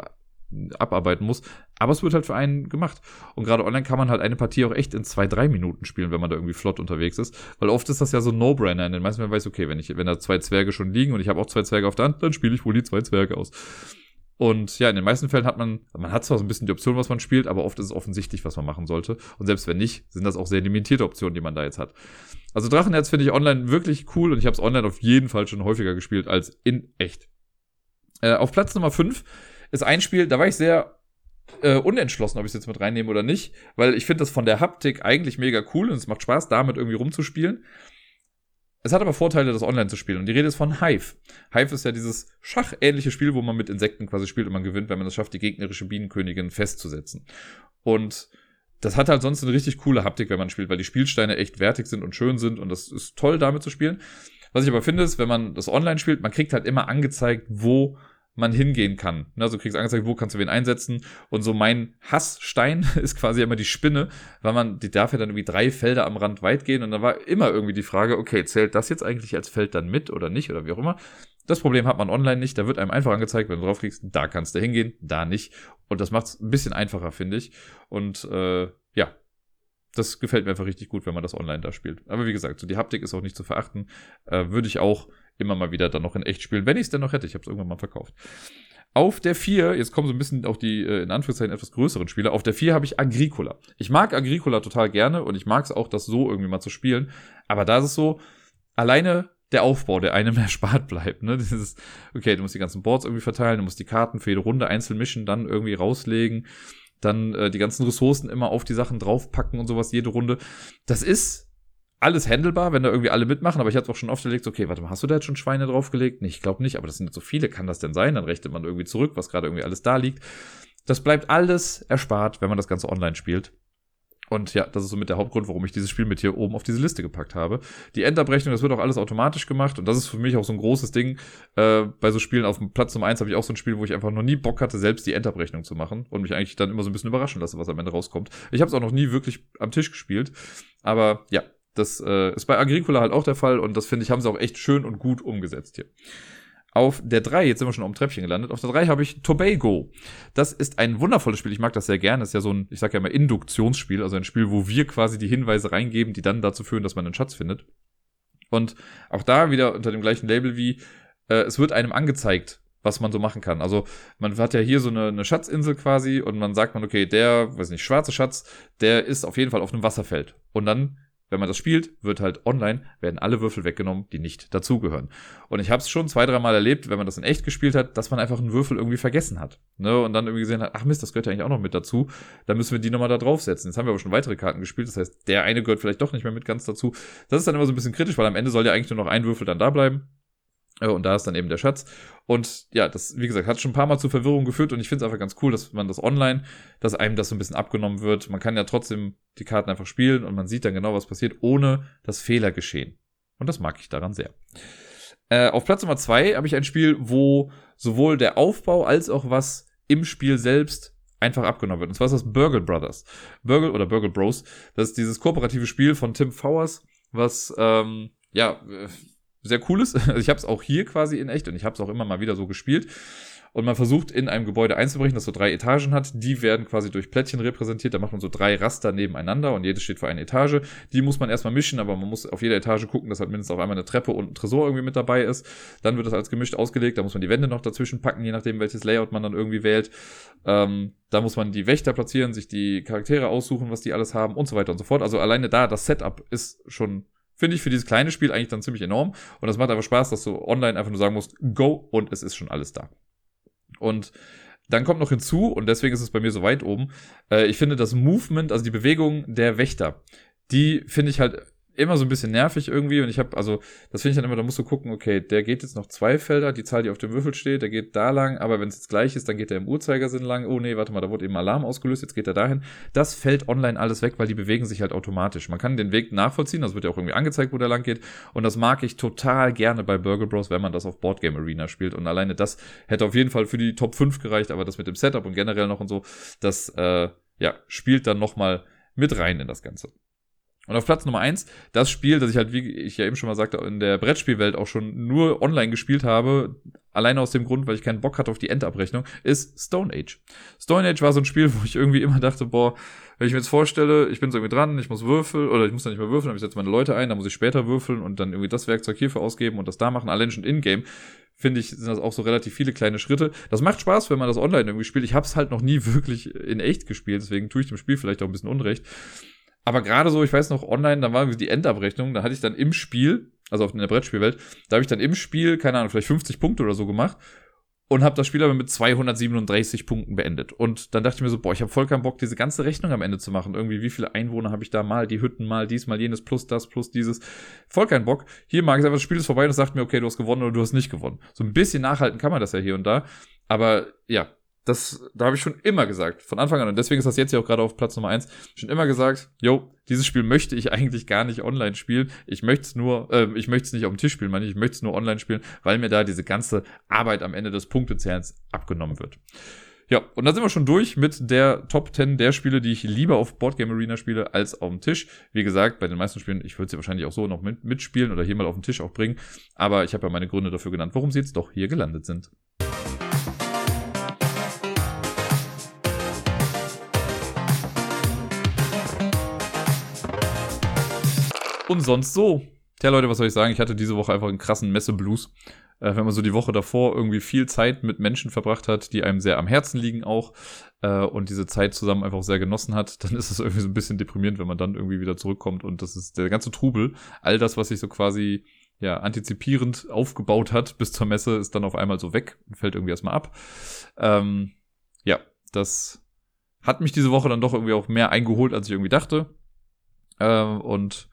abarbeiten muss. Aber es wird halt für einen gemacht. Und gerade online kann man halt eine Partie auch echt in zwei, drei Minuten spielen, wenn man da irgendwie flott unterwegs ist. Weil oft ist das ja so ein No-Brainer. In den meisten Fällen weiß, okay, wenn ich, wenn da zwei Zwerge schon liegen und ich habe auch zwei Zwerge auf der Hand, dann spiele ich wohl die zwei Zwerge aus. Und ja, in den meisten Fällen hat man, man hat zwar so ein bisschen die Option, was man spielt, aber oft ist es offensichtlich, was man machen sollte. Und selbst wenn nicht, sind das auch sehr limitierte Optionen, die man da jetzt hat. Also Drachenherz finde ich online wirklich cool und ich habe es online auf jeden Fall schon häufiger gespielt als in echt. Äh, auf Platz Nummer 5 ist ein Spiel, da war ich sehr äh, unentschlossen, ob ich es jetzt mit reinnehme oder nicht, weil ich finde das von der Haptik eigentlich mega cool und es macht Spaß, damit irgendwie rumzuspielen. Es hat aber Vorteile, das online zu spielen. Und die Rede ist von Hive. Hive ist ja dieses schachähnliche Spiel, wo man mit Insekten quasi spielt und man gewinnt, wenn man es schafft, die gegnerische Bienenkönigin festzusetzen. Und das hat halt sonst eine richtig coole Haptik, wenn man spielt, weil die Spielsteine echt wertig sind und schön sind und das ist toll, damit zu spielen. Was ich aber finde, ist, wenn man das online spielt, man kriegt halt immer angezeigt, wo man hingehen kann. Also du kriegst angezeigt, wo kannst du wen einsetzen. Und so mein Hassstein (laughs) ist quasi immer die Spinne, weil man, die darf ja dann irgendwie drei Felder am Rand weit gehen. Und da war immer irgendwie die Frage, okay, zählt das jetzt eigentlich als Feld dann mit oder nicht oder wie auch immer. Das Problem hat man online nicht. Da wird einem einfach angezeigt, wenn du draufklickst, da kannst du hingehen, da nicht. Und das macht es ein bisschen einfacher, finde ich. Und äh, ja, das gefällt mir einfach richtig gut, wenn man das online da spielt. Aber wie gesagt, so die Haptik ist auch nicht zu verachten. Äh, Würde ich auch immer mal wieder dann noch in echt spielen, wenn ich es denn noch hätte. Ich habe es irgendwann mal verkauft. Auf der 4, jetzt kommen so ein bisschen auch die, äh, in Anführungszeichen, etwas größeren Spiele. Auf der 4 habe ich Agricola. Ich mag Agricola total gerne und ich mag es auch, das so irgendwie mal zu spielen. Aber da ist es so, alleine der Aufbau, der einem (laughs) erspart bleibt. Ne? Dieses, okay, du musst die ganzen Boards irgendwie verteilen, du musst die Karten für jede Runde einzeln mischen, dann irgendwie rauslegen, dann äh, die ganzen Ressourcen immer auf die Sachen draufpacken und sowas jede Runde. Das ist alles handelbar, wenn da irgendwie alle mitmachen, aber ich hatte auch schon oft überlegt, okay, warte mal, hast du da jetzt schon Schweine draufgelegt? Nee, ich glaube nicht, aber das sind so viele, kann das denn sein? Dann rechnet man irgendwie zurück, was gerade irgendwie alles da liegt. Das bleibt alles erspart, wenn man das Ganze online spielt. Und ja, das ist somit der Hauptgrund, warum ich dieses Spiel mit hier oben auf diese Liste gepackt habe. Die Endabrechnung, das wird auch alles automatisch gemacht und das ist für mich auch so ein großes Ding. Äh, bei so Spielen auf dem Platz Nummer 1 habe ich auch so ein Spiel, wo ich einfach noch nie Bock hatte, selbst die Endabrechnung zu machen und mich eigentlich dann immer so ein bisschen überraschen lasse, was am Ende rauskommt. Ich habe es auch noch nie wirklich am Tisch gespielt, aber ja, das äh, ist bei Agricola halt auch der Fall und das finde ich, haben sie auch echt schön und gut umgesetzt hier. Auf der 3, jetzt sind wir schon am Treppchen gelandet, auf der 3 habe ich Tobago. Das ist ein wundervolles Spiel, ich mag das sehr gerne. Ist ja so ein, ich sage ja immer Induktionsspiel, also ein Spiel, wo wir quasi die Hinweise reingeben, die dann dazu führen, dass man einen Schatz findet. Und auch da wieder unter dem gleichen Label wie, äh, es wird einem angezeigt, was man so machen kann. Also man hat ja hier so eine, eine Schatzinsel quasi und man sagt man, okay, der, weiß nicht, schwarze Schatz, der ist auf jeden Fall auf einem Wasserfeld. Und dann wenn man das spielt, wird halt online, werden alle Würfel weggenommen, die nicht dazugehören. Und ich habe es schon zwei, dreimal erlebt, wenn man das in echt gespielt hat, dass man einfach einen Würfel irgendwie vergessen hat. Ne? Und dann irgendwie gesehen hat, ach Mist, das gehört ja eigentlich auch noch mit dazu. Dann müssen wir die nochmal da draufsetzen. Jetzt haben wir aber schon weitere Karten gespielt. Das heißt, der eine gehört vielleicht doch nicht mehr mit ganz dazu. Das ist dann immer so ein bisschen kritisch, weil am Ende soll ja eigentlich nur noch ein Würfel dann da bleiben. Äh, und da ist dann eben der Schatz. Und ja, das, wie gesagt, hat schon ein paar Mal zu Verwirrung geführt und ich finde es einfach ganz cool, dass man das online, dass einem das so ein bisschen abgenommen wird. Man kann ja trotzdem die Karten einfach spielen und man sieht dann genau, was passiert, ohne dass Fehler geschehen. Und das mag ich daran sehr. Äh, auf Platz Nummer zwei habe ich ein Spiel, wo sowohl der Aufbau als auch was im Spiel selbst einfach abgenommen wird. Und zwar ist das Burgle Brothers. Burgle oder Burgle Bros. Das ist dieses kooperative Spiel von Tim Fowers, was ähm, ja sehr cool ist. (laughs) Also ich habe es auch hier quasi in echt und ich habe es auch immer mal wieder so gespielt. Und man versucht in einem Gebäude einzubrechen, das so drei Etagen hat. Die werden quasi durch Plättchen repräsentiert. Da macht man so drei Raster nebeneinander und jedes steht für eine Etage. Die muss man erstmal mischen, aber man muss auf jeder Etage gucken, dass halt mindestens auf einmal eine Treppe und ein Tresor irgendwie mit dabei ist. Dann wird das als gemischt ausgelegt. Da muss man die Wände noch dazwischen packen, je nachdem, welches Layout man dann irgendwie wählt. Ähm, da muss man die Wächter platzieren, sich die Charaktere aussuchen, was die alles haben und so weiter und so fort. Also alleine da, das Setup ist schon finde ich für dieses kleine Spiel eigentlich dann ziemlich enorm. Und das macht einfach Spaß, dass du online einfach nur sagen musst, go und es ist schon alles da. Und dann kommt noch hinzu, und deswegen ist es bei mir so weit oben, äh, ich finde das Movement, also die Bewegung der Wächter, die finde ich halt immer so ein bisschen nervig irgendwie und ich habe, also das finde ich dann immer, da musst du gucken, okay, der geht jetzt noch zwei Felder, die Zahl, die auf dem Würfel steht, der geht da lang, aber wenn es jetzt gleich ist, dann geht er im Uhrzeigersinn lang. Oh nee, warte mal, da wurde eben Alarm ausgelöst, jetzt geht er dahin. Das fällt online alles weg, weil die bewegen sich halt automatisch. Man kann den Weg nachvollziehen, das wird ja auch irgendwie angezeigt, wo der lang geht und das mag ich total gerne bei Burger Bros, wenn man das auf Boardgame Arena spielt und alleine das hätte auf jeden Fall für die Top 5 gereicht, aber das mit dem Setup und generell noch und so, das äh, ja, spielt dann nochmal mit rein in das Ganze. Und auf Platz Nummer eins das Spiel, das ich halt, wie ich ja eben schon mal sagte, in der Brettspielwelt auch schon nur online gespielt habe, alleine aus dem Grund, weil ich keinen Bock hatte auf die Endabrechnung, ist Stone Age. Stone Age war so ein Spiel, (laughs) wo ich irgendwie immer dachte, boah, wenn ich mir jetzt vorstelle, ich bin so irgendwie dran, ich muss würfeln, oder ich muss dann nicht mehr würfeln, aber ich setze meine Leute ein, dann muss ich später würfeln und dann irgendwie das Werkzeug hierfür ausgeben und das da machen, allein schon in-game, finde ich, sind das auch so relativ viele kleine Schritte. Das macht Spaß, wenn man das online irgendwie spielt. Ich habe es halt noch nie wirklich in echt gespielt, deswegen tue ich dem Spiel vielleicht auch ein bisschen Unrecht. Aber gerade so, ich weiß noch, online, da war die Endabrechnung, da hatte ich dann im Spiel, also auf der Brettspielwelt, da habe ich dann im Spiel, keine Ahnung, vielleicht 50 Punkte oder so gemacht. und habe das Spiel aber mit 237 Punkten beendet. Und dann dachte ich mir so, boah, ich habe voll keinen Bock, diese ganze Rechnung am Ende zu machen. Irgendwie, wie viele Einwohner habe ich da? Mal die Hütten, mal dies, mal jenes, plus das, plus dieses. Voll keinen Bock. Hier mag ich einfach, das Spiel ist vorbei und es sagt mir, okay, du hast gewonnen oder du hast nicht gewonnen. So ein bisschen nachhalten kann man das ja hier und da. Aber ja, das, da habe ich schon immer gesagt, von Anfang an, und deswegen ist das jetzt ja auch gerade auf Platz Nummer eins schon immer gesagt, yo, dieses Spiel möchte ich eigentlich gar nicht online spielen. Ich möchte es nur, äh, ich möchte es nicht auf dem Tisch spielen, meine ich, ich möchte es nur online spielen, weil mir da diese ganze Arbeit am Ende des Punktezählens abgenommen wird. Ja, und da sind wir schon durch mit der Top 10 der Spiele, die ich lieber auf Boardgame Arena spiele als auf dem Tisch. Wie gesagt, bei den meisten Spielen, ich würde sie wahrscheinlich auch so noch mit, mitspielen oder hier mal auf den Tisch auch bringen. Aber ich habe ja meine Gründe dafür genannt, warum sie jetzt doch hier gelandet sind. Und sonst so. Tja, Leute, was soll ich sagen? Ich hatte diese Woche einfach einen krassen Messe-Blues. Äh, wenn man so die Woche davor irgendwie viel Zeit mit Menschen verbracht hat, die einem sehr am Herzen liegen auch äh, und diese Zeit zusammen einfach sehr genossen hat, dann (laughs) ist es irgendwie so ein bisschen deprimierend, wenn man dann irgendwie wieder zurückkommt und das ist der ganze Trubel. All das, was sich so quasi ja, antizipierend aufgebaut hat bis zur Messe, ist dann auf einmal so weg und fällt irgendwie erstmal ab. Ähm, ja, das hat mich diese Woche dann doch irgendwie auch mehr eingeholt, als ich irgendwie dachte. Ähm, und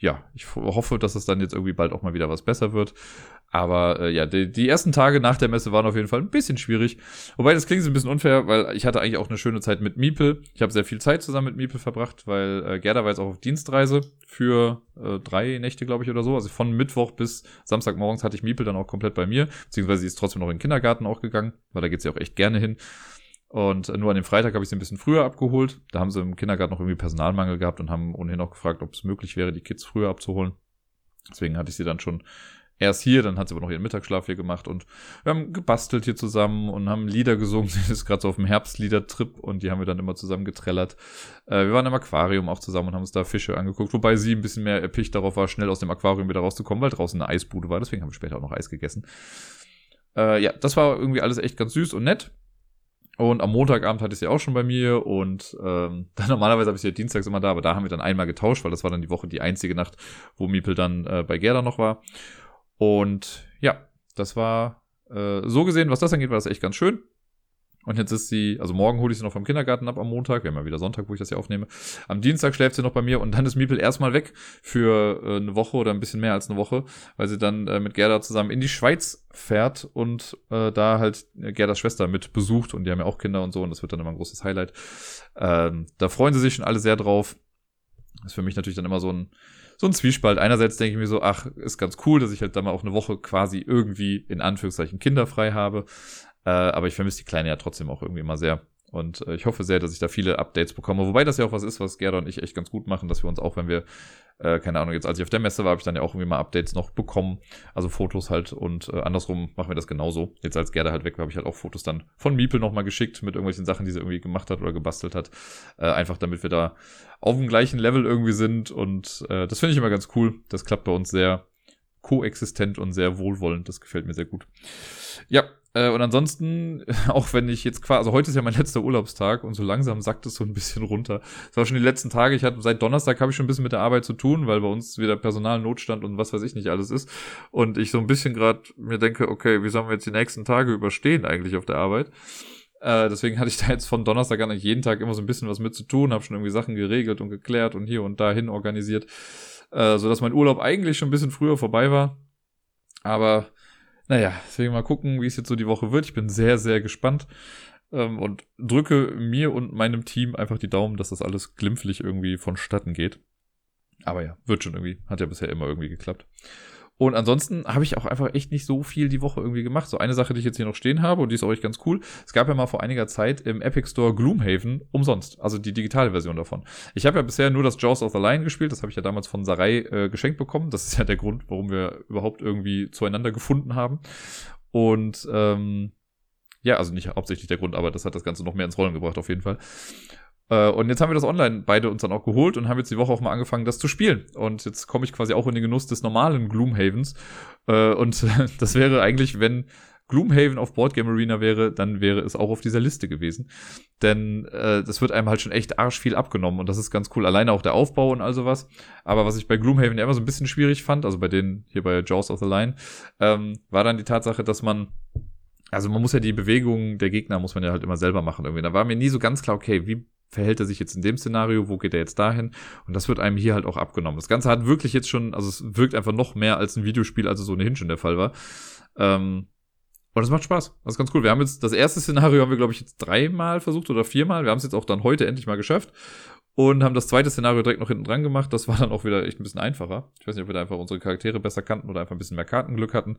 ja, ich hoffe, dass es dann jetzt irgendwie bald auch mal wieder was besser wird. Aber äh, ja, die, die ersten Tage nach der Messe waren auf jeden Fall ein bisschen schwierig. Wobei das klingt ein bisschen unfair, weil ich hatte eigentlich auch eine schöne Zeit mit Miepel. Ich habe sehr viel Zeit zusammen mit Miepel verbracht, weil äh, Gerda war jetzt auch auf Dienstreise für äh, drei Nächte, glaube ich, oder so. Also von Mittwoch bis Samstagmorgens hatte ich Miepel dann auch komplett bei mir. Beziehungsweise sie ist trotzdem noch in den Kindergarten auch gegangen, weil da geht sie auch echt gerne hin. Und nur an dem Freitag habe ich sie ein bisschen früher abgeholt. Da haben sie im Kindergarten noch irgendwie Personalmangel gehabt und haben ohnehin auch gefragt, ob es möglich wäre, die Kids früher abzuholen. Deswegen hatte ich sie dann schon erst hier, dann hat sie aber noch ihren Mittagsschlaf hier gemacht und wir haben gebastelt hier zusammen und haben Lieder gesungen. (laughs) Sie ist gerade so auf dem Herbstliedertrip und die haben wir dann immer zusammen getrellert. Äh, wir waren im Aquarium auch zusammen und haben uns da Fische angeguckt, wobei sie ein bisschen mehr erpicht darauf war, schnell aus dem Aquarium wieder rauszukommen, weil draußen eine Eisbude war. Deswegen haben wir später auch noch Eis gegessen. Äh, ja, das war irgendwie alles echt ganz süß und nett. Und am Montagabend hatte ich sie auch schon bei mir und ähm, (laughs) dann normalerweise habe ich sie ja dienstags immer da, aber da haben wir dann einmal getauscht, weil das war dann die Woche die einzige Nacht, wo Miepel dann äh, bei Gerda noch war. Und ja, das war äh, so gesehen, was das angeht, war das echt ganz schön. Und jetzt ist sie, also morgen hole ich sie noch vom Kindergarten ab am Montag. Wir haben ja wieder Sonntag, wo ich das hier aufnehme. Am Dienstag schläft sie noch bei mir und dann ist Miepel erstmal weg für äh, eine Woche oder ein bisschen mehr als eine Woche, weil sie dann äh, mit Gerda zusammen in die Schweiz fährt und äh, da halt Gerdas Schwester mit besucht und die haben ja auch Kinder und so und das wird dann immer ein großes Highlight. Ähm, da freuen sie sich schon alle sehr drauf. Das ist für mich natürlich dann immer so ein, so ein Zwiespalt. Einerseits denke ich mir so, ach, ist ganz cool, dass ich halt da mal auch eine Woche quasi irgendwie in Anführungszeichen kinderfrei habe. Äh, aber ich vermisse die Kleine ja trotzdem auch irgendwie mal sehr. Und äh, ich hoffe sehr, dass ich da viele Updates bekomme. Wobei das ja auch was ist, was Gerda und ich echt ganz gut machen, dass wir uns auch, wenn wir, äh, keine Ahnung, jetzt als ich auf der Messe war, habe ich dann ja auch irgendwie mal Updates noch bekommen. Also Fotos halt und äh, andersrum machen wir das genauso. Jetzt als Gerda halt weg war, habe ich halt auch Fotos dann von Miepel nochmal geschickt mit irgendwelchen Sachen, die sie irgendwie gemacht hat oder gebastelt hat. Äh, einfach damit wir da auf dem gleichen Level irgendwie sind. Und äh, das finde ich immer ganz cool. Das klappt bei uns sehr koexistent und sehr wohlwollend. Das gefällt mir sehr gut. Ja, äh, und ansonsten, (laughs) auch wenn ich jetzt quasi, also heute ist ja mein letzter Urlaubstag und so langsam sackt es so ein bisschen runter. Das war schon die letzten Tage. Ich hatte seit Donnerstag habe ich schon ein bisschen mit der Arbeit zu tun, weil bei uns wieder Personalnotstand und was weiß ich nicht alles ist. Und ich so ein bisschen gerade mir denke, okay, wie sollen wir jetzt die nächsten Tage überstehen eigentlich auf der Arbeit? Äh, deswegen hatte ich da jetzt von Donnerstag an jeden Tag immer so ein bisschen was mit zu tun, habe schon irgendwie Sachen geregelt und geklärt und hier und dahin organisiert, äh, so dass mein Urlaub eigentlich schon ein bisschen früher vorbei war. Aber naja, deswegen mal gucken, wie es jetzt so die Woche wird. Ich bin sehr, sehr gespannt ähm, und drücke mir und meinem Team einfach die Daumen, dass das alles glimpflich irgendwie vonstatten geht. Aber ja, wird schon irgendwie. Hat ja bisher immer irgendwie geklappt. Und ansonsten habe ich auch einfach echt nicht so viel die Woche irgendwie gemacht. So eine Sache, die ich jetzt hier noch stehen habe, und die ist auch echt ganz cool. Es gab ja mal vor einiger Zeit im Epic Store Gloomhaven umsonst. Also die digitale Version davon. Ich habe ja bisher nur das Jaws of the Lion gespielt. Das habe ich ja damals von Sarai äh, geschenkt bekommen. Das ist ja der Grund, warum wir überhaupt irgendwie zueinander gefunden haben. Und ähm, ja, also nicht hauptsächlich der Grund, aber das hat das Ganze noch mehr ins Rollen gebracht auf jeden Fall. Äh, und jetzt haben wir das online beide uns dann auch geholt und haben jetzt die Woche auch mal angefangen, das zu spielen. Und jetzt komme ich quasi auch in den Genuss des normalen Gloomhavens. Äh, und (laughs) das wäre eigentlich, wenn Gloomhaven auf Boardgame Arena wäre, dann wäre es auch auf dieser Liste gewesen. Denn äh, das wird einem halt schon echt arsch viel abgenommen und das ist ganz cool. Alleine auch der Aufbau und all sowas. Aber was ich bei Gloomhaven immer so ein bisschen schwierig fand, also bei denen hier bei Jaws of the Line, ähm, war dann die Tatsache, dass man also man muss ja die Bewegungen der Gegner muss man ja halt immer selber machen irgendwie. Da war mir nie so ganz klar, okay, wie verhält er sich jetzt in dem Szenario, wo geht er jetzt dahin? Und das wird einem hier halt auch abgenommen. Das Ganze hat wirklich jetzt schon, also es wirkt einfach noch mehr als ein Videospiel, als es ohnehin schon der Fall war. Ähm, und es macht Spaß. Das ist ganz cool. Wir haben jetzt, das erste Szenario haben wir, glaube ich, jetzt dreimal versucht oder viermal. Wir haben es jetzt auch dann heute endlich mal geschafft. Und haben das zweite Szenario direkt noch hinten dran gemacht. Das war dann auch wieder echt ein bisschen einfacher. Ich weiß nicht, ob wir da einfach unsere Charaktere besser kannten oder einfach ein bisschen mehr Kartenglück hatten.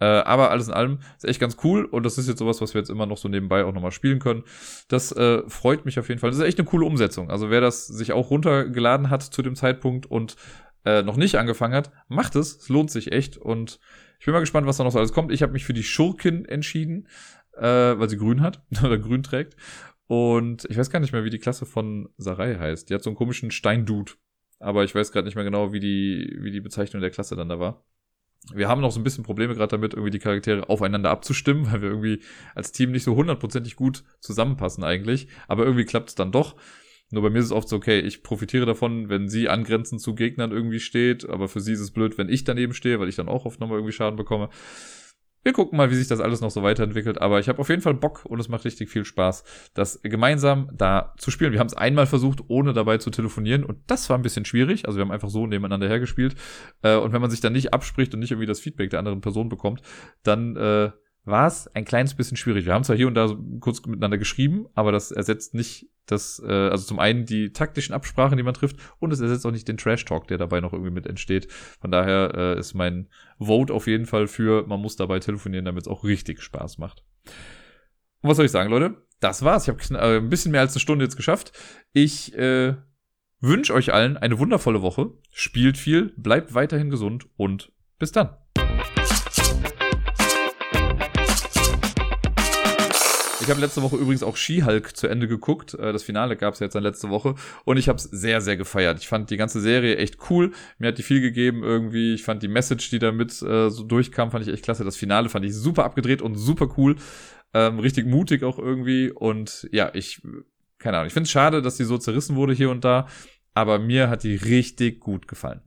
Äh, aber alles in allem ist echt ganz cool. Und das ist jetzt sowas, was wir jetzt immer noch so nebenbei auch nochmal spielen können. Das äh, freut mich auf jeden Fall. Das ist echt eine coole Umsetzung. Also wer das sich auch runtergeladen hat zu dem Zeitpunkt und äh, noch nicht angefangen hat, macht es. Es lohnt sich echt. Und ich bin mal gespannt, was da noch so alles kommt. Ich habe mich für die Schurkin entschieden, äh, weil sie grün hat (laughs) oder grün trägt. Und ich weiß gar nicht mehr, wie die Klasse von Sarai heißt. Die hat so einen komischen Steindude. Aber ich weiß gerade nicht mehr genau, wie die, wie die Bezeichnung der Klasse dann da war. Wir haben noch so ein bisschen Probleme gerade damit, irgendwie die Charaktere aufeinander abzustimmen, (laughs) weil wir irgendwie als Team nicht so hundertprozentig gut zusammenpassen eigentlich. Aber irgendwie klappt es dann doch. Nur bei mir ist es oft so, okay, ich profitiere davon, wenn sie angrenzend zu Gegnern irgendwie steht, aber für sie ist es blöd, wenn ich daneben stehe, weil ich dann auch oft nochmal irgendwie Schaden bekomme. Wir gucken mal, wie sich das alles noch so weiterentwickelt, aber ich habe auf jeden Fall Bock und es macht richtig viel Spaß, das gemeinsam da zu spielen. Wir haben es einmal versucht, ohne dabei zu telefonieren und das war ein bisschen schwierig. Also wir haben einfach so nebeneinander hergespielt äh, und wenn man sich dann nicht abspricht und nicht irgendwie das Feedback der anderen Person bekommt, dann äh, war es ein kleines bisschen schwierig. Wir haben zwar hier und da so kurz miteinander geschrieben, aber das ersetzt nicht das, äh, also zum einen die taktischen Absprachen, die man trifft, und es ersetzt auch nicht den Trash-Talk, der dabei noch irgendwie mit entsteht. Von daher äh, ist mein Vote auf jeden Fall für, man muss dabei telefonieren, damit es auch richtig Spaß macht. Und was soll ich sagen, Leute? Das war's. Ich habe äh, ein bisschen mehr als eine Stunde jetzt geschafft. Ich äh, wünsche euch allen eine wundervolle Woche. Spielt viel, bleibt weiterhin gesund und bis dann. Ich habe letzte Woche übrigens auch She-Hulk zu Ende geguckt. Äh, das Finale gab es jetzt dann letzte Woche. Und ich habe es sehr, sehr gefeiert. Ich fand die ganze Serie echt cool. Mir hat die viel gegeben irgendwie. Ich fand die Message, die da mit äh, so durchkam, fand ich echt klasse. Das Finale fand ich super abgedreht und super cool. Ähm, richtig mutig auch irgendwie. Und ja, ich, keine Ahnung. Ich finde es schade, dass die so zerrissen wurde hier und da. Aber mir hat die richtig gut gefallen.